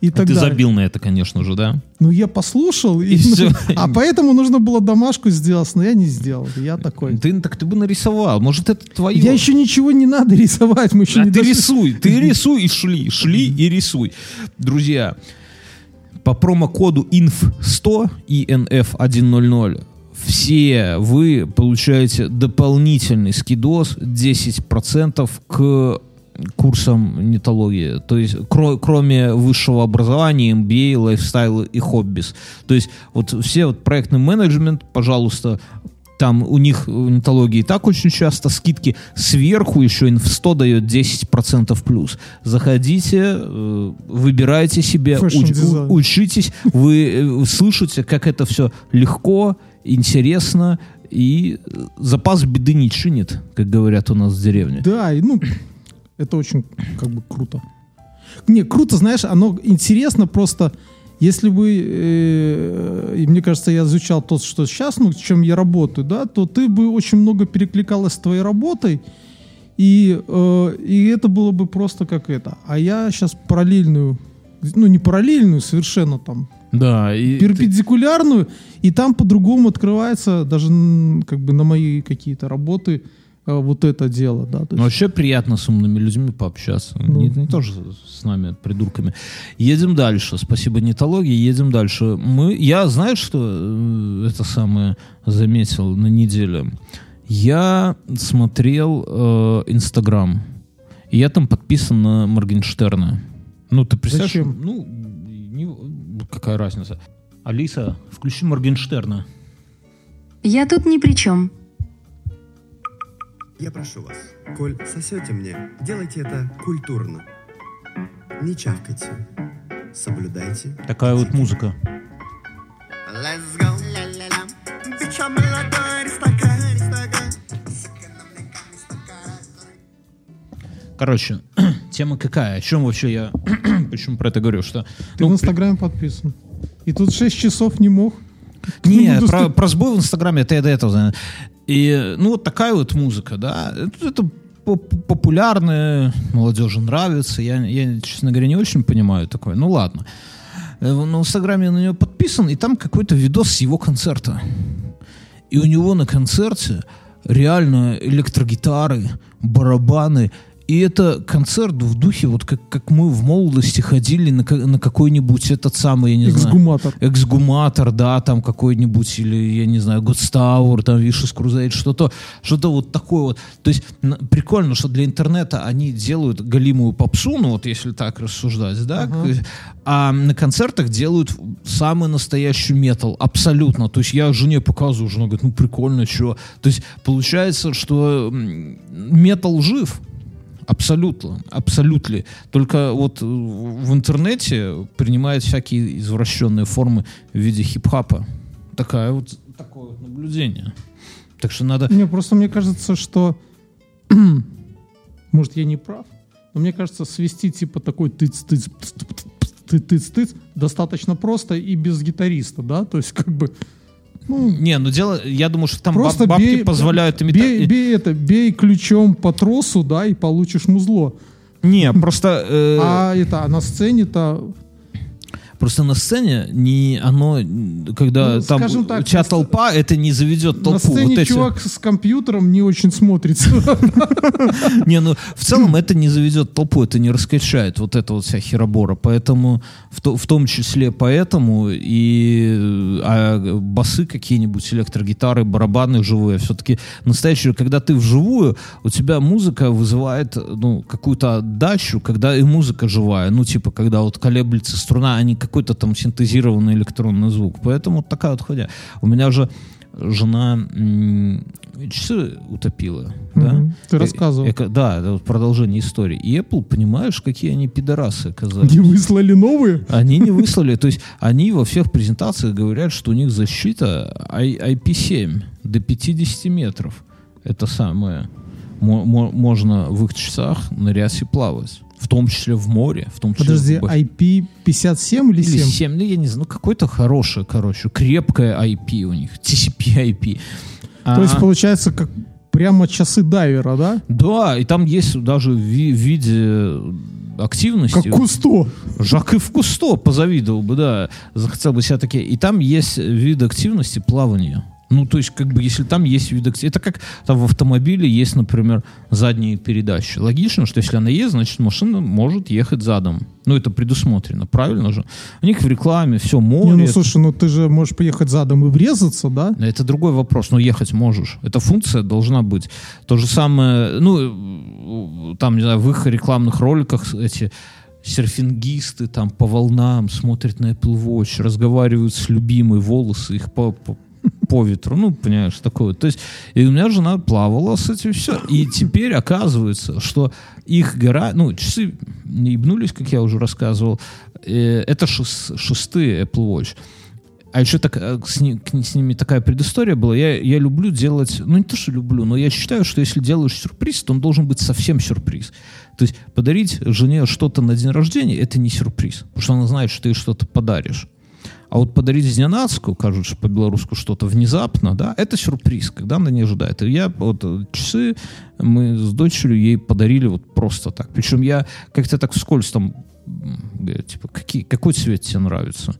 S3: и а так
S2: ты
S3: далее.
S2: забил на это, конечно же, да?
S3: Ну, я послушал. И, и все. А поэтому нужно было домашку сделать, но я не сделал. Я такой.
S2: Ты, так ты бы нарисовал. Может, это твое.
S3: Я еще ничего не надо рисовать. Мы еще
S2: а
S3: не
S2: ты дошли. рисуй. Ты рисуй и шли. Шли и рисуй. Друзья, по промокоду INF100, INF100, все вы получаете дополнительный скидос 10% к курсом нетологии. То есть, кро кроме высшего образования, MBA, лайфстайл и хоббис. То есть, вот все вот проектный менеджмент, пожалуйста, там у них в нетологии так очень часто скидки. Сверху еще инф 100 дает 10% плюс. Заходите, э, выбирайте себе, уч, у, учитесь, вы, вы слышите, как это все легко, интересно, и запас беды не чинит, как говорят у нас в деревне.
S3: Да, и ну, это очень как бы круто. Не, круто, знаешь, оно интересно просто, если бы, э, и мне кажется, я изучал то, что сейчас, ну, чем я работаю, да, то ты бы очень много перекликалась с твоей работой, и, э, и это было бы просто как это. А я сейчас параллельную, ну, не параллельную, совершенно там,
S2: да, и
S3: перпендикулярную, ты... и там по-другому открывается даже как бы на мои какие-то работы, вот это дело, да.
S2: Ну, вообще приятно с умными людьми пообщаться. Ну. Не, не тоже с нами, придурками. Едем дальше. Спасибо нетологии. Едем дальше. Мы, я, знаешь, что э, это самое заметил на неделе? Я смотрел э, Инстаграм. Э, и я там подписан на Моргенштерна. Ну, ты представляешь?
S3: Зачем?
S2: Ну, не, какая разница. Алиса, включи Моргенштерна.
S4: Я тут ни при чем.
S5: Я прошу вас, коль сосете мне, делайте это культурно. Не чавкайте. Соблюдайте.
S2: Такая вот музыка.
S5: Let's go. Bitch, I'm молодой аристократ.
S2: Короче, тема какая? О чем вообще я... Почему про это говорю? Что,
S3: Ты
S2: ну,
S3: в Инстаграме подписан. И тут 6 часов не мог.
S2: Не, про, про сбой в Инстаграме это я до этого знаю. И, ну, вот такая вот музыка, да. Это, это поп- популярная, молодежи нравится. Я, я, честно говоря, не очень понимаю такое. Ну, ладно. Э, На Инстаграме я на нее подписан, и там какой-то видос с его концерта. И у него на концерте реально электрогитары, барабаны. И это концерт в духе, вот как, как мы в молодости ходили на, на какой-нибудь этот самый, я не знаю...
S3: Эксгуматор.
S2: Эксгуматор, да, там какой-нибудь, или, я не знаю, Godstower, там, Vicious Crusade, что-то, что-то вот такое вот. То есть прикольно, что для интернета они делают галимую попсу, ну вот если так рассуждать, да, к- а на концертах делают самый настоящий метал, абсолютно. То есть я жене показываю, жена говорит, ну прикольно, что. То есть получается, что метал жив, Абсолютно, абсолютно. Только вот в интернете принимает всякие извращенные формы в виде хип-хапа. Такая вот, такое вот наблюдение. Так что надо...
S3: Не, просто мне кажется, что... Может, я не прав, но мне кажется, свести типа такой тыц-тыц тыц-тыц достаточно просто и без гитариста, да? То есть как бы... Ну,
S2: Не, ну дело, я думаю, что там
S3: просто
S2: баб- бабки
S3: бей,
S2: позволяют
S3: бей,
S2: имитать...
S3: бей это, бей ключом по тросу, да, и получишь музло.
S2: Не, просто... э,
S3: А это, а на сцене-то
S2: Просто на сцене не оно, когда
S3: Ну,
S2: там
S3: скажем так, сц-
S2: толпа, это не заведет толпу.
S3: на сцене
S2: вот эти-
S3: чувак с компьютером не очень смотрится.
S2: Не, ну в целом это не заведет толпу, это не раскачает вот это вот вся херобора. Поэтому, в, то- в том числе поэтому и а басы какие-нибудь, электрогитары, барабаны живые, все-таки настоящие, когда ты вживую, у тебя музыка вызывает ну, какую-то отдачу, когда и музыка живая. Ну, типа, когда вот колеблется струна, а не какой-то там синтезированный электронный звук. Поэтому такая вот ходя. У меня же жена часы утопила, да?
S3: Мгм. Ты
S2: Э,
S3: рассказывал.
S2: эко- да, это вот продолжение истории. И Apple, понимаешь, какие они пидорасы оказались.
S3: Не выслали новые?
S2: Они не выслали, то есть они во всех презентациях говорят, что у них защита I- IP7 до 50 метров. Это самое. Мо- мо- можно в их часах нырять и плавать. В том числе в море, в том числе
S3: Подожди,
S2: в бах-
S3: IP57 или
S2: или
S3: 7?
S2: 7, ну я не знаю, ну какое-то хорошее, короче, крепкое IP у них, TCP IP.
S3: То есть
S2: А,
S3: получается как прямо часы дайвера, да?
S2: Да, и там есть даже в виде активности.
S3: Как Кусто.
S2: Жак и в Кусто позавидовал бы, да, захотел бы себя такие. И там есть вид активности плавания. Ну, то есть, как бы, если там есть вид активности... Это как там в автомобиле есть, например, задние передачи. Логично, что если она есть, значит, машина может ехать задом. Ну, это предусмотрено, правильно же? У них в рекламе все море.
S3: Не, ну слушай, ну ты же можешь поехать задом и врезаться, да?
S2: Это другой вопрос, но ехать можешь. Эта функция должна быть. То же самое, ну, там, не знаю, в их рекламных роликах эти серфингисты там по волнам смотрят на Apple Watch, разговаривают с любимой, волосы их по, по, по ветру, ну, понимаешь, такое. То есть, и у меня жена плавала с этим все. И теперь оказывается, что их гора, ну, часы не ебнулись, как я уже рассказывал, э, это шес- шестые Apple Watch. А еще так, э, с, ни- с ними такая предыстория была. Я, я люблю делать, ну не то, что люблю, но я считаю, что если делаешь сюрприз, то он должен быть совсем сюрприз. То есть подарить жене что-то на день рождения, это не сюрприз, потому что она знает, что ты что-то подаришь. А вот подарить зненацку, кажется, по-белорусски что-то внезапно, да, это сюрприз, когда она не ожидает. И я вот э, часы мы с дочерью ей подарили вот просто так. Причем я как-то так вскользь там, говорю, типа, какие, какой цвет тебе нравится?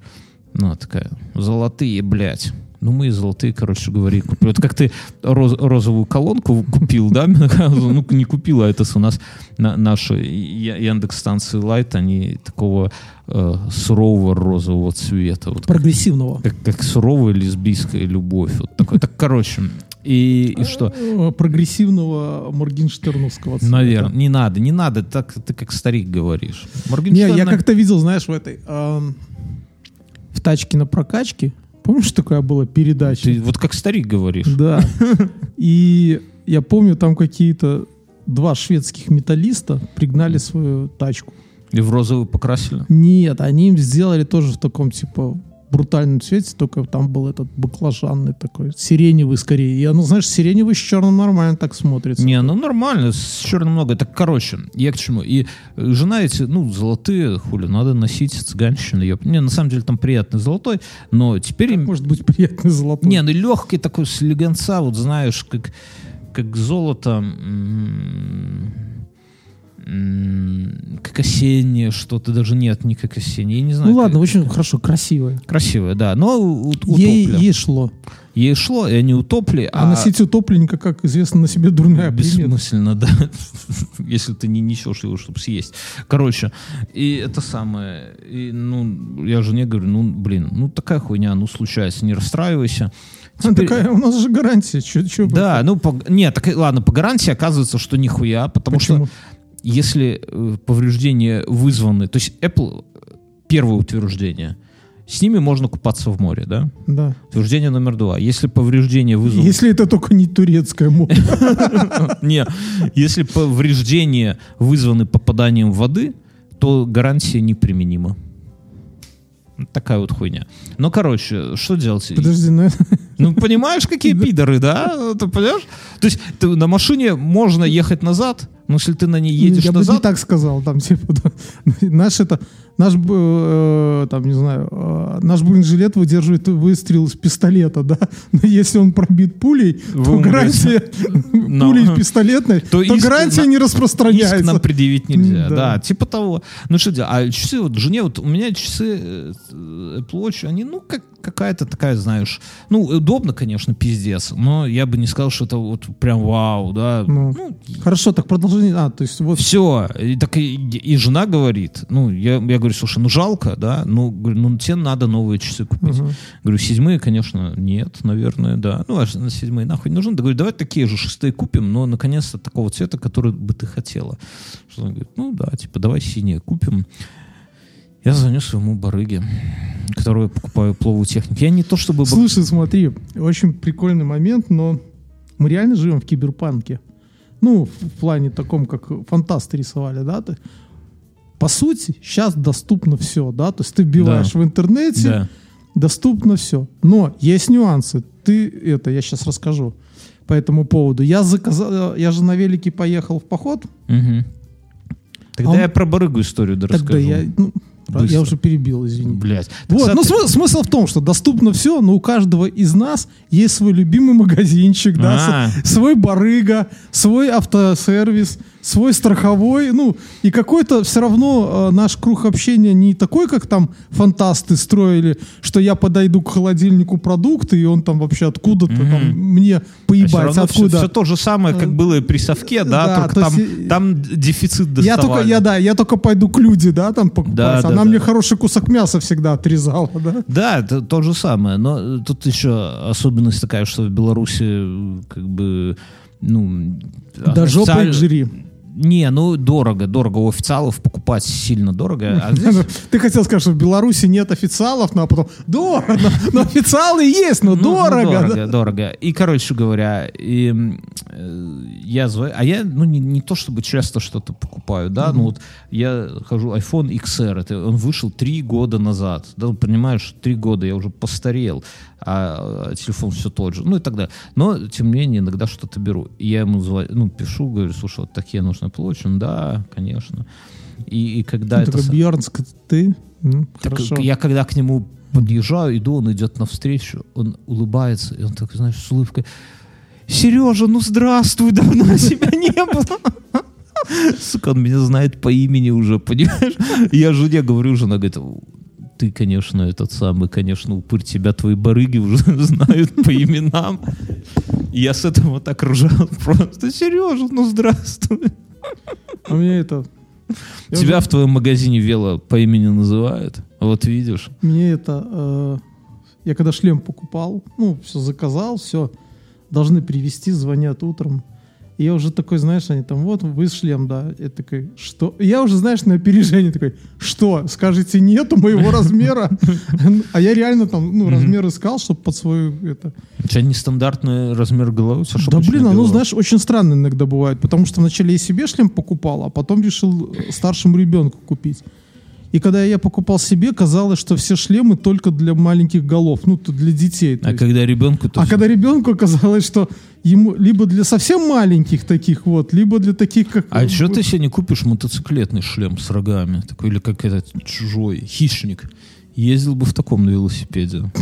S2: Она такая, золотые, блядь. Ну, мы золотые, короче говоря, купили. Вот как ты роз- розовую колонку купил, да? Ну, не купил, а это у нас на, наши Яндекс-станции Light, они такого э, сурового розового цвета. Вот
S3: Прогрессивного.
S2: как, как суровая лесбийская любовь. Вот такой. Так, короче, и, и что?
S3: Э, Прогрессивного Моргенштерновского цвета.
S2: Наверное, не надо, не надо, так ты как старик говоришь.
S3: Не, я как-то видел, знаешь, в этой... эм, в тачке на прокачке Помнишь, такая была передача?
S2: Ты вот как старик говоришь.
S3: Да. И я помню, там какие-то два шведских металлиста пригнали свою тачку.
S2: И в розовый покрасили?
S3: Нет, они им сделали тоже в таком, типа, брутальном цвете, только там был этот баклажанный такой, сиреневый скорее. И оно, знаешь, сиреневый с черным нормально так смотрится.
S2: Не, ну нормально, с черным много. Так, короче, я к чему. И жена эти, ну, золотые, хули, надо носить цыганщины. Ее. Не, на самом деле там приятный золотой, но теперь...
S3: Как может быть приятный золотой?
S2: Не, ну легкий такой слегонца, вот знаешь, как, как золото как осеннее что-то, даже нет, не как осеннее, я не знаю.
S3: Ну ладно, как... очень хорошо, красивое.
S2: Красивое, да, но утопли.
S3: Ей, ей шло.
S2: Ей шло, и они утопли.
S3: А, а носить утопленника, как известно, на себе дурная
S2: Бессмысленно, да. Если ты не несешь его, чтобы съесть. Короче, и это самое, и, ну, я жене говорю, ну, блин, ну, такая хуйня, ну, случается, не расстраивайся.
S3: Теперь... Такая, у нас же гарантия. Чё, чё
S2: да, ну, по... нет, так, ладно, по гарантии оказывается, что нихуя, потому Почему? что если э, повреждения вызваны, то есть Apple первое утверждение, с ними можно купаться в море, да?
S3: Да.
S2: Утверждение номер два. Если повреждение вызвано...
S3: Если это только не турецкое море.
S2: Не, если повреждения вызваны попаданием воды, то гарантия неприменима. Такая вот хуйня. Ну, короче, что делать?
S3: Подожди, ну...
S2: Ну, понимаешь, какие пидоры, да? Ты понимаешь? То есть ты, на машине можно ехать назад, но если ты на ней едешь
S3: Я
S2: назад...
S3: Я бы не так сказал, там, типа, да, наш это наш, э, там, не знаю, э, наш бронежилет выдерживает выстрел из пистолета, да, но если он пробит пулей, Вы то гарантия no. пулей пистолетной, то, то гарантия на, не распространяется. Иск
S2: нам предъявить нельзя, да. да, типа того. Ну что делать? А часы, вот жене, вот у меня часы э, Apple Watch, они, ну, как какая-то такая, знаешь, ну, удобно, конечно, пиздец, но я бы не сказал, что это вот прям вау, да.
S3: Ну, ну хорошо, так продолжение, а, то есть вот...
S2: Все, и, так и, и жена говорит, ну, я, я говорю, слушай, ну, жалко, да, ну, ну, тебе надо новые часы купить. Угу. Говорю, седьмые, конечно, нет, наверное, да. Ну, а седьмые нахуй не нужны. Да, говорю, давай такие же шестые купим, но, наконец-то, такого цвета, который бы ты хотела. Что говорит, ну, да, типа, давай синие купим. Я звоню своему барыге, которого я покупаю пловую технику. Я не то чтобы...
S3: Слушай, смотри, очень прикольный момент, но мы реально живем в киберпанке. Ну, в плане таком, как фантасты рисовали, да? Ты, по сути, сейчас доступно все, да? То есть ты вбиваешь да. в интернете, да. доступно все. Но есть нюансы. Ты это, я сейчас расскажу по этому поводу. Я заказал, я же на велике поехал в поход.
S2: Угу. Тогда а он... я про барыгу историю да Тогда расскажу.
S3: я, ну, Быстро. Я уже перебил, извини.
S2: Блять.
S3: Вот, кстати... ну смысл, смысл в том, что доступно все, но у каждого из нас есть свой любимый магазинчик, да, а. свой барыга, свой автосервис, свой страховой, ну, и какой-то все равно э, наш круг общения не такой, как там фантасты строили, что я подойду к холодильнику продукты, и он там вообще откуда-то mm-hmm. там мне поебать, а откуда.
S2: Все, все то же самое, как было и при совке, да, да только там, есть, там дефицит доставали.
S3: Я только, я, да, я только пойду к люди, да, там покупать, да, она да, мне да. хороший кусок мяса всегда отрезала, да.
S2: Да, это то же самое, но тут еще особенность такая, что в Беларуси как бы ну,
S3: да жопой жри.
S2: Не, ну дорого, дорого. У официалов покупать сильно дорого. А здесь...
S3: Ты хотел сказать, что в Беларуси нет официалов, но а потом дорого, но официалы есть, но ну, дорого. Ну,
S2: дорого, дорого. И, короче говоря, и, э, я звоню, а я, ну, не, не то чтобы часто что-то покупаю, да, mm-hmm. ну вот я хожу, iPhone XR, это он вышел три года назад, да, понимаешь, три года, я уже постарел а телефон все тот же, ну и так далее. Но, тем не менее, иногда что-то беру. И я ему звоню, ну, пишу, говорю, слушай, вот такие нужны площадь. Он, да, конечно. И, и когда ну, это...
S3: Бьернск, ты? Ну, хорошо.
S2: Я когда к нему подъезжаю, иду, он идет навстречу, он улыбается, и он так, знаешь, с улыбкой, Сережа, ну здравствуй, давно тебя не было. Сука, он меня знает по имени уже, понимаешь? Я жене говорю, жена говорит, ты, конечно, этот самый, конечно, упырь тебя твои барыги уже знают по именам. Я с этого так ржал просто. Сережа, ну здравствуй.
S3: А мне это...
S2: Тебя уже... в твоем магазине вело по имени называют. Вот видишь.
S3: Мне это... Э, я когда шлем покупал, ну, все заказал, все. Должны привезти, звонят утром. И я уже такой, знаешь, они там, вот, вы шлем, да. Я такой, что? Я уже, знаешь, на опережение такой, что? Скажите, нету моего размера? А я реально там, ну, размер искал, чтобы под свою, это...
S2: У тебя нестандартный размер головы?
S3: Да блин, оно,
S2: голова.
S3: знаешь, очень странно иногда бывает, потому что вначале я себе шлем покупал, а потом решил старшему ребенку купить. И когда я покупал себе, казалось, что все шлемы только для маленьких голов, ну, для детей.
S2: А
S3: есть.
S2: когда ребенку... то
S3: А
S2: есть-
S3: когда ребенку оказалось, что ему либо для совсем маленьких таких вот, либо для таких, как...
S2: А что ты себе не купишь мотоциклетный шлем с рогами? Такой, или как этот чужой, хищник. Ездил бы в таком на велосипеде.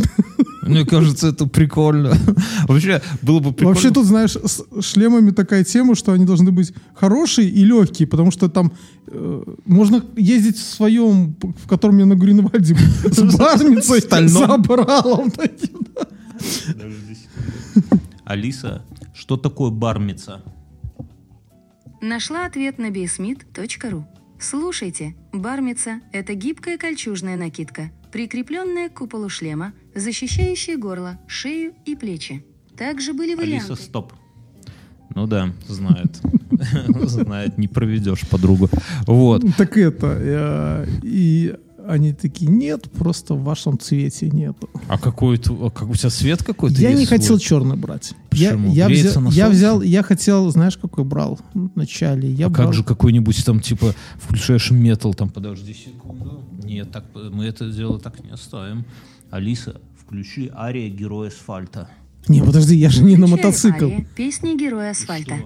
S2: Мне кажется, это прикольно. Вообще, было бы прикольно.
S3: Вообще тут, знаешь, с шлемами такая тема, что они должны быть хорошие и легкие, потому что там э, можно ездить в своем, в котором я на Гринвальде, с бармицей, с таким.
S2: Алиса, что такое бармица?
S4: Нашла ответ на bsmith.ru. Слушайте, бармица – это гибкая кольчужная накидка, прикрепленная к куполу шлема, защищающая горло, шею и плечи. Также были варианты.
S2: Алиса, стоп. Ну да, знает. Знает, не проведешь подругу. Вот.
S3: Так это, э, и они такие, нет, просто в вашем цвете нету.
S2: А какой а как у тебя цвет какой-то
S3: Я не хотел черный брать. Я,
S2: Почему?
S3: я, взял,
S2: на
S3: я взял, я хотел, знаешь, какой брал вначале? Я
S2: А
S3: брал-
S2: как же какой-нибудь там, типа, включаешь метал, там, подожди секунду. Нет, так, мы это дело так не оставим. Алиса, включи ария Герой асфальта.
S3: Не, подожди, я же не на
S4: Включай
S3: мотоцикл.
S4: ария Песни Героя асфальта.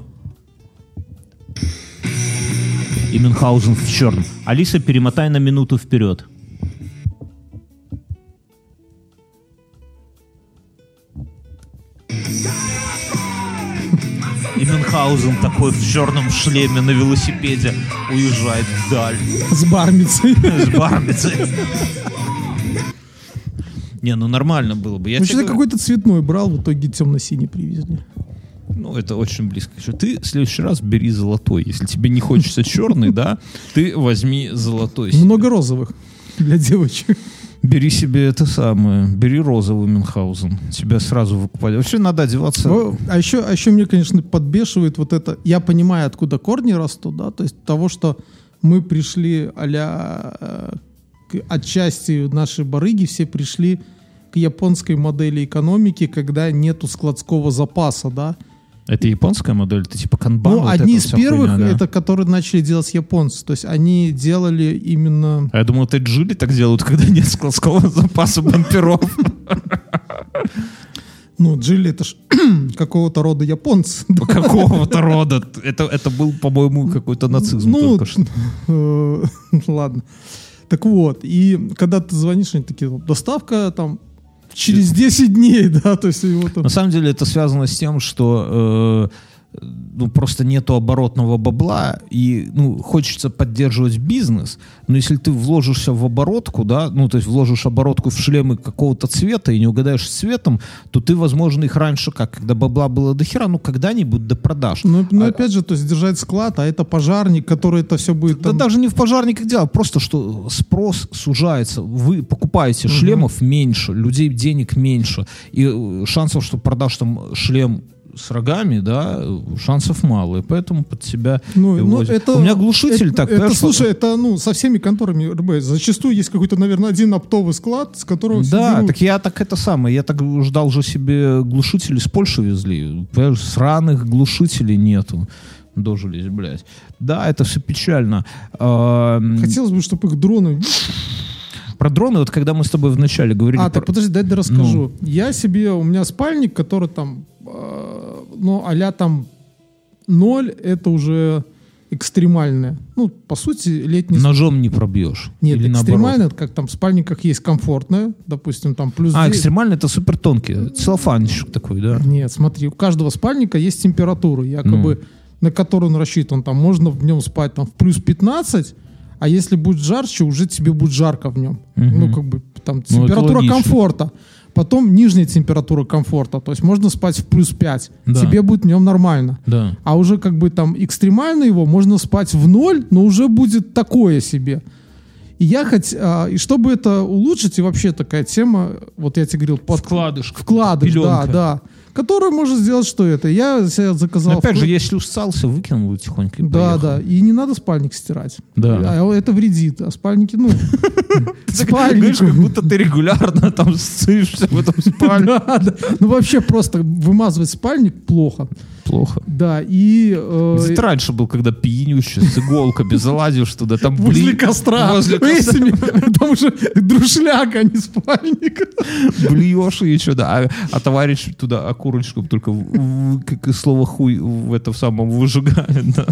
S2: И Мюнхгаузен в черном. Алиса, перемотай на минуту вперед. И Мюнхгаузен такой в черном шлеме на велосипеде уезжает вдаль.
S3: С бармицей.
S2: С бармицей. Не, ну нормально было бы. Я
S3: Ну,
S2: тебе
S3: какой-то цветной брал, в итоге темно-синий привезли.
S2: Ну, это очень близко. Ты в следующий раз бери золотой. Если тебе не хочется черный, да, ты возьми золотой.
S3: Много розовых для девочек.
S2: Бери себе это самое. Бери розовый Мюнхгаузен. Тебя сразу выкупали. Вообще надо одеваться...
S3: Во- А еще, а еще мне, конечно, подбешивает вот это. Я понимаю, откуда корни растут, да, то есть того, что мы пришли к- отчасти наши барыги все пришли к японской модели экономики, когда нету складского запаса, да.
S2: Это японская модель? Это типа канбан?
S3: ну,
S2: вот
S3: одни из первых,
S2: хуйня, да?
S3: это которые начали делать японцы. То есть они делали именно...
S2: А я думал, это джили так делают, когда нет складского запаса бамперов.
S3: Ну, джили это ж какого-то рода японцы.
S2: Какого-то рода. Это, это был, по-моему, какой-то нацизм
S3: Ну,
S2: только что.
S3: ладно. Так вот, и когда ты звонишь, они такие, доставка там через 10 дней, да, то есть его там...
S2: На самом деле это связано с тем, что э, ну, просто нету оборотного бабла, и ну, хочется поддерживать бизнес, но если ты вложишься в оборотку, да, ну, то есть вложишь оборотку в шлемы какого-то цвета и не угадаешь с цветом, то ты, возможно, их раньше, как, когда бабла было до хера, ну, когда-нибудь до продаж.
S3: Ну, ну,
S2: А-
S3: опять же, то есть держать склад, а это пожарник, который это все будет...
S2: Да
S3: там-
S2: даже не в пожарниках дело, просто что спрос сужается. Вы покупаете шлемов меньше, людей денег меньше. И э, шансов, что продашь там шлем с рогами, да, шансов мало. И поэтому под себя
S3: Ну, ну, это,
S2: У меня глушитель
S3: это,
S2: так,
S3: это,
S2: понимаешь,
S3: слушай, это, ну, со всеми конторами РБ. Зачастую есть какой-то, наверное, один оптовый склад, с которого
S2: Да,
S3: берут.
S2: так я так это самое, я так ждал же себе глушители с Польши везли. Понимаешь, сраных глушителей нету. Дожились, блядь. Да, это все печально. А,
S3: Хотелось бы, чтобы их дроны...
S2: Про дроны, вот когда мы с тобой вначале говорили...
S3: А,
S2: про-
S3: так подожди, дай я расскажу.
S2: Ну.
S3: Я себе, у меня спальник, который там, э, ну, а там ноль, это уже экстремальное. Ну, по сути, летний...
S2: Ножом не пробьешь.
S3: Нет,
S2: Или наоборот.
S3: экстремальное, это как там в спальниках есть комфортное, допустим, там плюс...
S2: А,
S3: девять.
S2: экстремально это супер тонкий. Целлофанчик такой, да?
S3: Нет, смотри, у каждого спальника есть температура, якобы,
S2: Ну.
S3: на которую он рассчитан. Там можно в нем спать там в плюс 15, а если будет жарче, уже тебе будет жарко в нем.
S2: Мгм.
S3: Ну, как бы там
S2: это
S3: температура
S2: логично.
S3: комфорта. Потом нижняя температура комфорта. То есть можно спать в плюс 5.
S2: Да.
S3: Тебе будет в нем нормально.
S2: Да.
S3: А уже как бы там экстремально его можно спать в ноль, но уже будет такое себе. И я хоть, а, и чтобы это улучшить, и вообще такая тема, вот я тебе говорил, под...
S2: Вкладыш.
S3: Вкладыш, да,
S2: Пеленка.
S3: да. Который может сделать что это. Я себе заказал...
S2: Опять же,
S3: вкл-
S2: если устался, выкинул его тихонько и
S3: Да,
S2: поехал.
S3: да. И не надо спальник стирать.
S2: Да.
S3: А это вредит. А спальники, ну...
S2: Говоришь, как будто ты регулярно там ссышься в этом спальне.
S3: Да, да. Ну вообще просто вымазывать спальник плохо.
S2: Плохо.
S3: Да, и... э,
S2: Где ты раньше был, когда пьянющий, с иголками залазишь туда, там
S3: Возле
S2: бли-
S3: костра.
S2: Возле костра.
S3: Там уже друшляк, а не спальник.
S2: блюешь и что, да. А, а товарищ туда окурочком только, в- в- как и слово хуй в этом самом выжигает, да.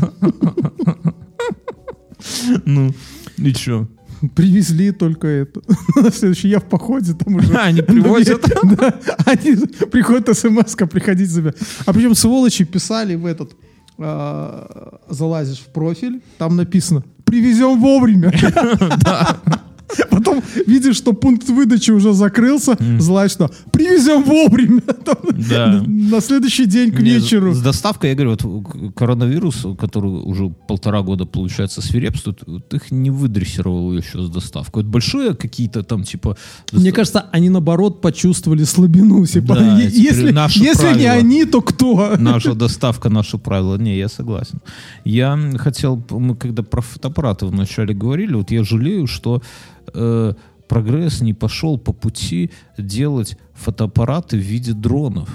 S2: Ну, и что?
S3: Привезли только это. На следующий я в походе, там уже...
S2: Они привозят?
S3: Да, они приходят смс приходить забирать. А причем сволочи писали в этот... а, залазишь в профиль, там написано «Привезем вовремя». Потом видишь, что пункт выдачи уже закрылся, что «Привезем вовремя».
S2: Да.
S3: На следующий день к вечеру.
S2: С доставкой, я говорю, вот коронавирус, который уже полтора года, получается, свирепствует, вот их не выдрессировал еще с доставкой. Вот большие какие-то там, типа...
S3: Мне кажется, они наоборот почувствовали слабину. типа,
S2: Да,
S3: если если не они, то кто?
S2: Наша доставка, наше правило. Не, я согласен. Я хотел, мы когда про фотоаппараты вначале говорили, вот я жалею, что э, прогресс не пошел по пути делать фотоаппараты в виде дронов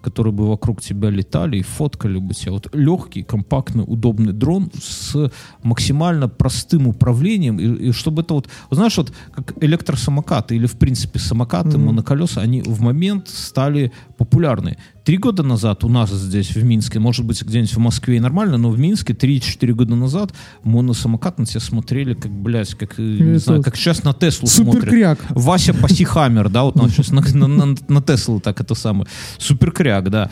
S2: которые бы вокруг тебя летали и фоткали бы тебя. Вот легкий, компактный, удобный дрон с максимально простым управлением, и, и чтобы это вот, вот знаешь, вот как электросамокаты или в принципе самокаты,
S3: Мгм.
S2: моноколеса, они в момент стали популярны. Три года назад у нас здесь в Минске, может быть где-нибудь в Москве и нормально, но в Минске 3-4 года назад моносамокат на тебя смотрели как, блядь, как, э, не
S3: Это
S2: знаю, как сейчас на Теслу смотрят.
S3: Суперкряк.
S2: Вася Пасихаммер, да, вот он сейчас на, на, на, на Теслу так это самое. Суперкряк, да.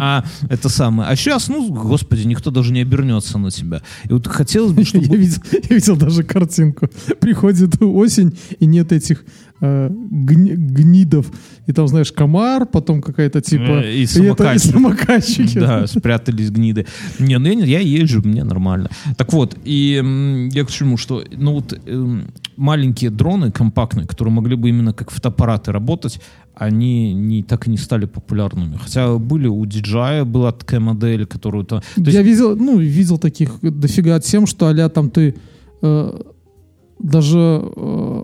S2: А это самое. А сейчас, ну, господи, никто даже не обернется на тебя. И вот хотелось бы,
S3: Я
S2: чтобы...
S3: видел, я видел даже картинку. Приходит осень, и нет этих гни- гнидов. И там, знаешь, комар, потом какая-то типа...
S2: Э, и
S3: это,
S2: самокатчик.
S3: самокатчики.
S2: Да, спрятались гниды. Не, ну я, я езжу, мне нормально. Так вот, и я к чему, что ну вот эм, маленькие дроны компактные, которые могли бы именно как фотоаппараты работать, они не, так и не стали популярными. Хотя были у DJI была такая модель, которую... То, то есть
S3: Я видел, ну, видел таких дофига тем, что а там ты э, даже э,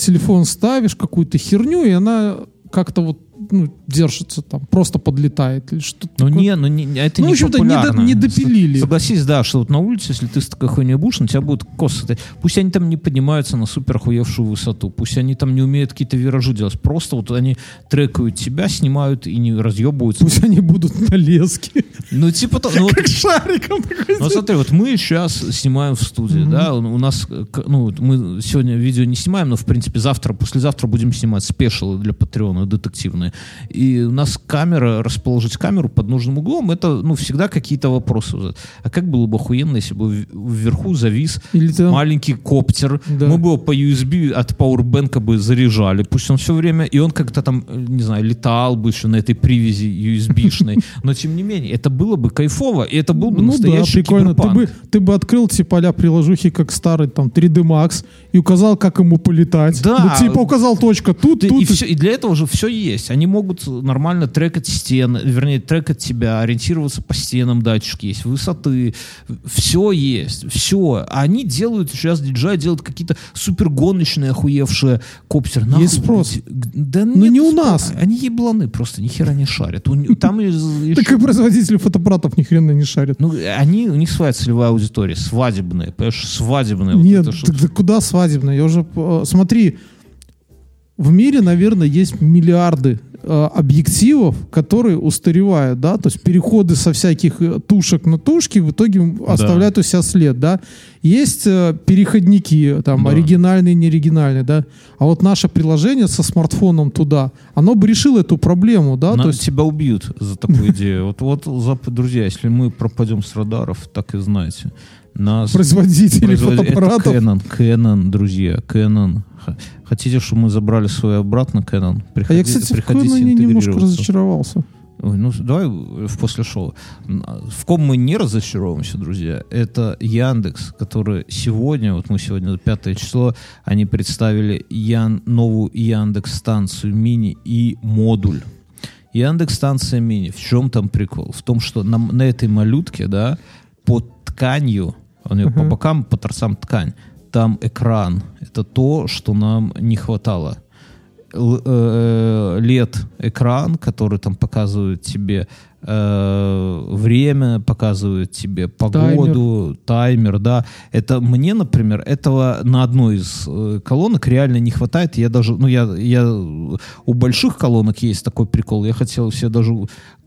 S3: телефон ставишь, какую-то херню, и она как-то вот ну, держится там, просто подлетает или что-то
S2: Ну
S3: такое.
S2: не, ну не, это
S3: Ну,
S2: не
S3: в общем-то, не до- не допилили.
S2: Согласись, да, что вот на улице, если ты с такой хуйней будешь, на тебя будут косы. Пусть они там не поднимаются на супер охуевшую высоту, пусть они там не умеют какие-то виражи делать, просто вот они трекают тебя, снимают и не разъебываются.
S3: Пусть они будут на леске.
S2: Ну типа, то- ну, вот
S3: Как шариком.
S2: Ну смотри, вот мы сейчас снимаем в студии, да, у нас, ну, мы сегодня видео не снимаем, но, в принципе, завтра, послезавтра будем снимать спешилы для Патреона, детективные. И у нас камера, расположить камеру под нужным углом, это, ну, всегда какие-то вопросы. А как было бы охуенно, если бы вверху завис
S3: Или там-
S2: маленький коптер,
S3: Да.
S2: мы бы его по USB от пауэрбэнка бы заряжали, пусть он все время, и он как-то там, э, не знаю, летал бы еще на этой привязи USB-шной, но тем не менее, это было бы кайфово, и это был бы
S3: Ну да, прикольно. Ты бы, ты бы открыл типа а приложухи, как старый там 3D Max, и указал, как ему полетать.
S2: Да.
S3: Ну, типа указал точка тут,
S2: Ты-
S3: тут.
S2: и, всё- и для этого же все есть. Они могут нормально трекать стены, вернее, трекать тебя, ориентироваться по стенам, датчики есть, высоты, все есть, все. А они делают, сейчас DJI делают какие-то супер гоночные, охуевшие коптеры. Нахуй,
S3: Есть спрос.
S2: Да
S3: Но
S2: нет
S3: не у нас.
S2: Они ебланы просто, ни хера не шарят. Там
S3: Так и производители фотоаппаратов ни хрена не шарят.
S2: ну, они, у них своя целевая аудитория, свадебная, понимаешь, свадебная.
S3: Нет, куда свадебно? Я уже... э, Смотри, в мире, наверное, есть миллиарды э, объективов, которые устаревают, да, то есть переходы со всяких э, тушек на тушки в итоге оставляют у себя след, да. Есть э, переходники, там,
S2: Да.
S3: оригинальные, неоригинальные, да. А вот наше приложение со смартфоном туда, оно бы решило эту проблему, да,
S2: На-
S3: то есть
S2: тебя убьют за такую идею. Вот, вот, друзья, если мы пропадем с радаров, так и знаете. Нас
S3: производители
S2: производит- это
S3: фотоаппаратов.
S2: Canon, Canon, друзья, Canon. Хотите, чтобы мы забрали свой обратно Canon?
S3: А я,
S2: Приходи-
S3: кстати, в Canon немножко разочаровался.
S2: Ой, ну, давай в после шоу. В ком мы не разочаровываемся, друзья, это Яндекс, который сегодня, вот мы сегодня, 5 число, они представили Ян, новую Яндекс станцию мини и модуль. Яндекс станция мини. В чем там прикол? В том, что на, на этой малютке, да, под тканью, у нее uh-huh. по бокам, по торцам ткань, там экран. Это то, что нам не хватало лет э, экран, который там показывает тебе э, время, показывает тебе погоду, таймер. таймер, да. Это мне, например, этого на одной из э, колонок реально не хватает. Я даже, ну я, я у больших колонок есть такой прикол. Я хотел себе даже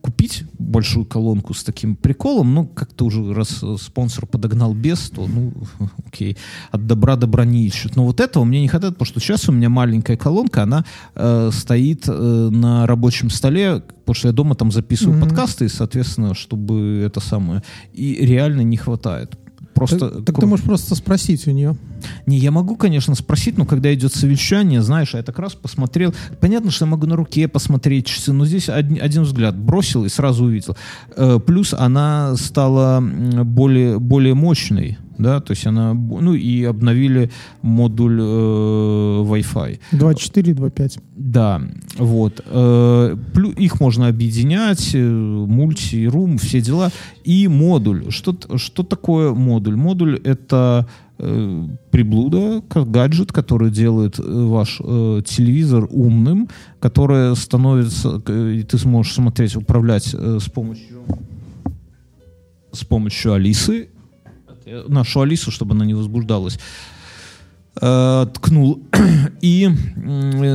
S2: купить большую колонку с таким приколом, ну, как-то уже раз спонсор подогнал без, то, ну, окей, от добра добра не ищут. Но вот этого мне не хватает, потому что сейчас у меня маленькая колонка, она э, стоит э, на рабочем столе, потому что я дома там записываю mm-hmm. подкасты, и, соответственно, чтобы это самое, и реально не хватает. Просто,
S3: так, так ты можешь просто спросить у нее.
S2: Не, я могу, конечно, спросить, но когда идет совещание, знаешь, я так раз посмотрел. Понятно, что я могу на руке посмотреть часы, но здесь один, один взгляд бросил и сразу увидел. Э, плюс она стала более, более мощной да, то есть она, ну и обновили модуль э, Wi-Fi.
S3: 2.4, 2.5.
S2: Да, вот. Э, их можно объединять, э, мульти, рум, все дела. И модуль. Что, что такое модуль? Модуль — это э, приблуда, гаджет, который делает э, ваш э, телевизор умным, который становится, э, и ты сможешь смотреть, управлять э, с помощью с помощью Алисы нашу Алису, чтобы она не возбуждалась, э, ткнул. И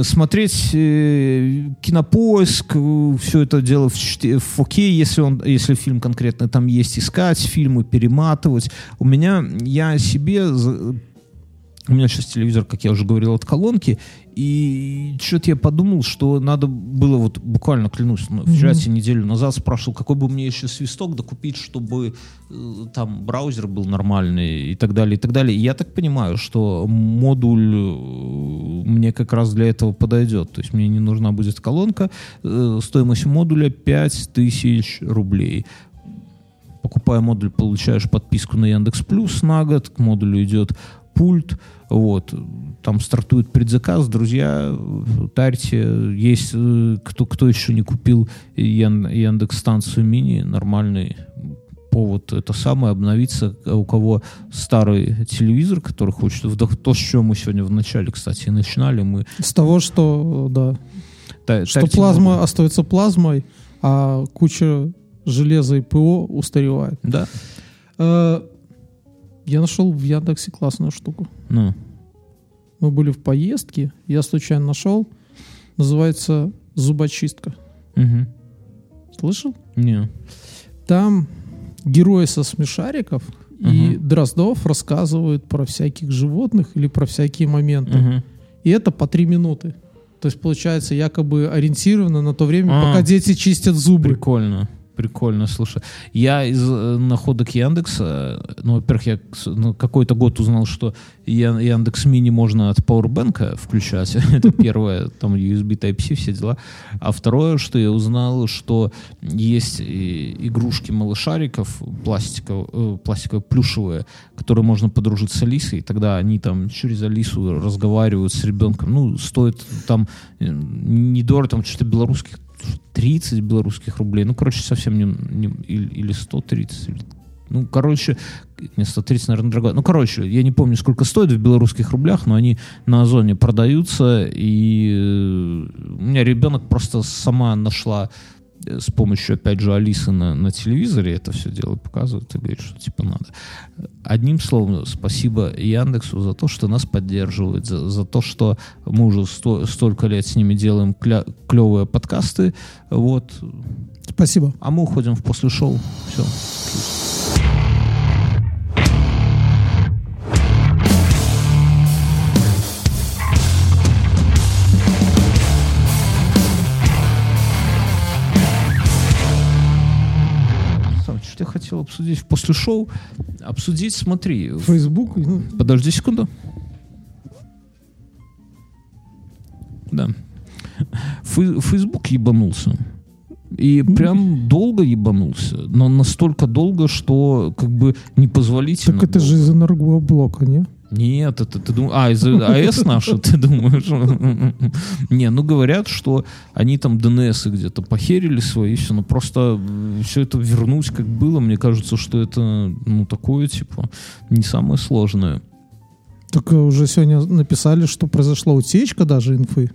S2: смотреть э, кинопоиск, все это дело в, в 4 если, он, если фильм конкретно там есть, искать фильмы, перематывать. У меня, я себе у меня сейчас телевизор, как я уже говорил, от колонки, и что-то я подумал, что надо было вот буквально, клянусь, ну, в чате mm-hmm. неделю назад спрашивал, какой бы мне еще свисток докупить, чтобы э, там браузер был нормальный и так далее, и так далее. И я так понимаю, что модуль э, мне как раз для этого подойдет. То есть мне не нужна будет колонка. Э, стоимость модуля 5000 рублей покупая модуль, получаешь подписку на Яндекс Плюс на год, к модулю идет пульт, вот, там стартует предзаказ, друзья, тарьте, есть, э, кто, кто еще не купил Яндекс станцию мини, нормальный повод это самое обновиться, у кого старый телевизор, который хочет вдох... то, с чего мы сегодня в начале, кстати, начинали, мы...
S3: С того, что, да, Та, что плазма моду. остается плазмой, а куча железа и ПО устаревает.
S2: Да.
S3: Э, я нашел в Яндексе классную штуку.
S2: Ну.
S3: Мы были в поездке, я случайно нашел. Называется зубочистка.
S2: Угу.
S3: Слышал?
S2: Не.
S3: Там герои со смешариков угу. и Дроздов рассказывают про всяких животных или про всякие моменты.
S2: Угу.
S3: И это по три минуты. То есть, получается, якобы ориентировано на то время, а, пока дети чистят зубы.
S2: Прикольно. Прикольно, слушай. Я из э, находок Яндекса, ну, во-первых, я ну, какой-то год узнал, что Яндекс Мини можно от Powerbank включать. Это первое, там USB Type-C, все дела. А второе, что я узнал, что есть игрушки малышариков пластиковые, э, пластиковые плюшевые, которые можно подружиться с Алисой, тогда они там через Алису разговаривают с ребенком. Ну, стоит там э, недорого, там что-то белорусских 30 белорусских рублей. Ну, короче, совсем не... не или, или 130. Или, ну, короче, не 130, наверное, дорого. Ну, короче, я не помню, сколько стоит в белорусских рублях, но они на Озоне продаются, и э, у меня ребенок просто сама нашла с помощью, опять же, Алисы на, на телевизоре это все дело показывает и говорит, что типа надо. Одним словом, спасибо Яндексу за то, что нас поддерживает, за, за то, что мы уже сто, столько лет с ними делаем кля, клевые подкасты. Вот.
S3: Спасибо.
S2: А мы уходим в после шоу. Все. Хотел обсудить после шоу. Обсудить, смотри.
S3: Фейсбук?
S2: Ну. Подожди секунду. Да. Фейсбук ебанулся. И прям долго ебанулся. Но настолько долго, что как бы непозволительно.
S3: Так это
S2: было.
S3: же из энергоблока, не?
S2: Нет, это ты думаешь... А, из АЭС наши, ты думаешь? Не, ну говорят, что они там ДНС где-то похерили свои, все, но просто все это вернуть как было, мне кажется, что это, ну, такое, типа, не самое сложное.
S3: Так уже сегодня написали, что произошла утечка даже инфы.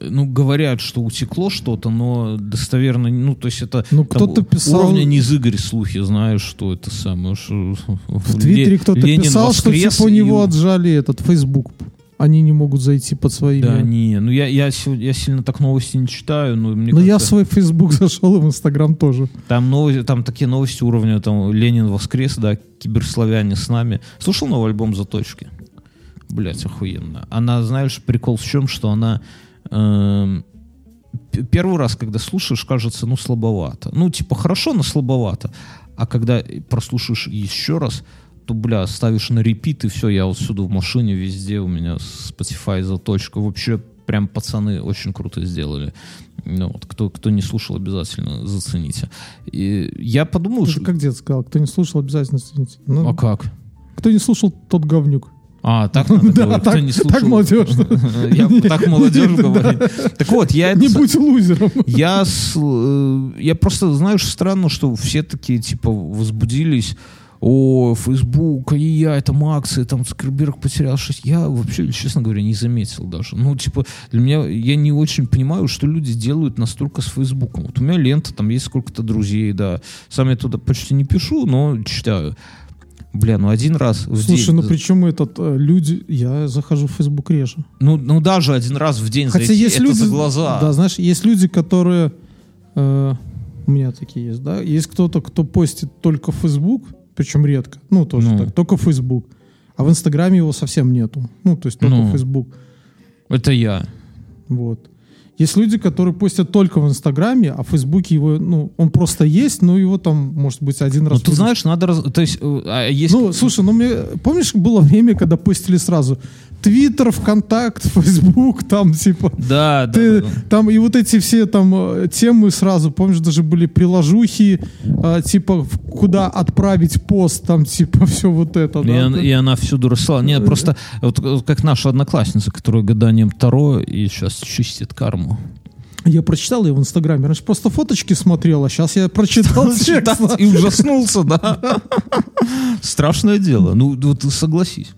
S2: Ну, говорят, что утекло что-то, но достоверно, ну, то есть это
S3: ну, кто-то писал...
S2: уровня не из Игорь слухи, знаешь, что это самое. Что
S3: в Твиттере кто-то писал, что типа у него и... отжали этот Facebook. Они не могут зайти под своими.
S2: Да, не, ну я, я, я сильно так новости не читаю, но мне
S3: Но я в свой Facebook зашел и в Instagram тоже.
S2: Там, новости, там такие новости уровня, там Ленин воскрес, да, киберславяне с нами. Слушал новый альбом «Заточки»? Блять, охуенно. Она, знаешь, прикол в чем, что она первый раз, когда слушаешь, кажется, ну, слабовато. Ну, типа, хорошо, но слабовато. А когда прослушаешь еще раз, то, бля, ставишь на репит, и все, я вот сюда в машине, везде у меня Spotify заточка. Вообще, прям пацаны очень круто сделали. Ну, вот, кто, кто не слушал, обязательно зацените. И я подумал...
S3: Что... Как дед сказал, кто не слушал, обязательно зацените. Ну,
S2: а как?
S3: Кто не слушал, тот говнюк.
S2: А, так надо да, говорить.
S3: Так, Кто не слушал. Так молодежно.
S2: Я так молодежь говорю. Так вот, я...
S3: Не будь лузером.
S2: Я, э, я просто, знаешь, странно, что все такие, типа, возбудились о, Facebook, и я, там акции, там Цукерберг потерял 6. Я вообще, честно говоря, не заметил даже. Ну, типа, для меня, я не очень понимаю, что люди делают настолько с Фейсбуком. Вот у меня лента, там есть сколько-то друзей, да. Сам я туда почти не пишу, но читаю. Бля, ну один раз в
S3: Слушай,
S2: день...
S3: ну причем этот э, люди... Я захожу в Facebook реже.
S2: Ну, ну даже один раз в день
S3: Хотя
S2: зайти,
S3: есть
S2: это
S3: люди,
S2: за глаза.
S3: Да, знаешь, есть люди, которые... Э, у меня такие есть, да? Есть кто-то, кто постит только в Facebook, причем редко. Ну, тоже ну. так, только в Facebook. А в Инстаграме его совсем нету. Ну, то есть только ну, Facebook.
S2: Это я.
S3: Вот. Есть люди, которые постят только в Инстаграме, а в Фейсбуке его, ну, он просто есть, но его там, может быть, один раз...
S2: Ну, ты знаешь, надо... Раз... То есть, э, а есть...
S3: Ну, слушай, ну, мне... Помнишь, было время, когда постили сразу Твиттер, ВКонтакт, Фейсбук, там типа.
S2: Да,
S3: ты,
S2: да, да.
S3: Там и вот эти все там э, темы сразу, помнишь, даже были приложухи, э, типа куда отправить пост, там типа все вот это.
S2: И,
S3: да,
S2: он, и она всюду росла. Нет, э, просто вот, вот как наша одноклассница, которая гаданием Таро и сейчас чистит карму.
S3: Я прочитал ее в Инстаграме. Раньше просто фоточки смотрел, а сейчас я прочитал текст.
S2: И ужаснулся, да. Страшное дело. Ну, вот согласись.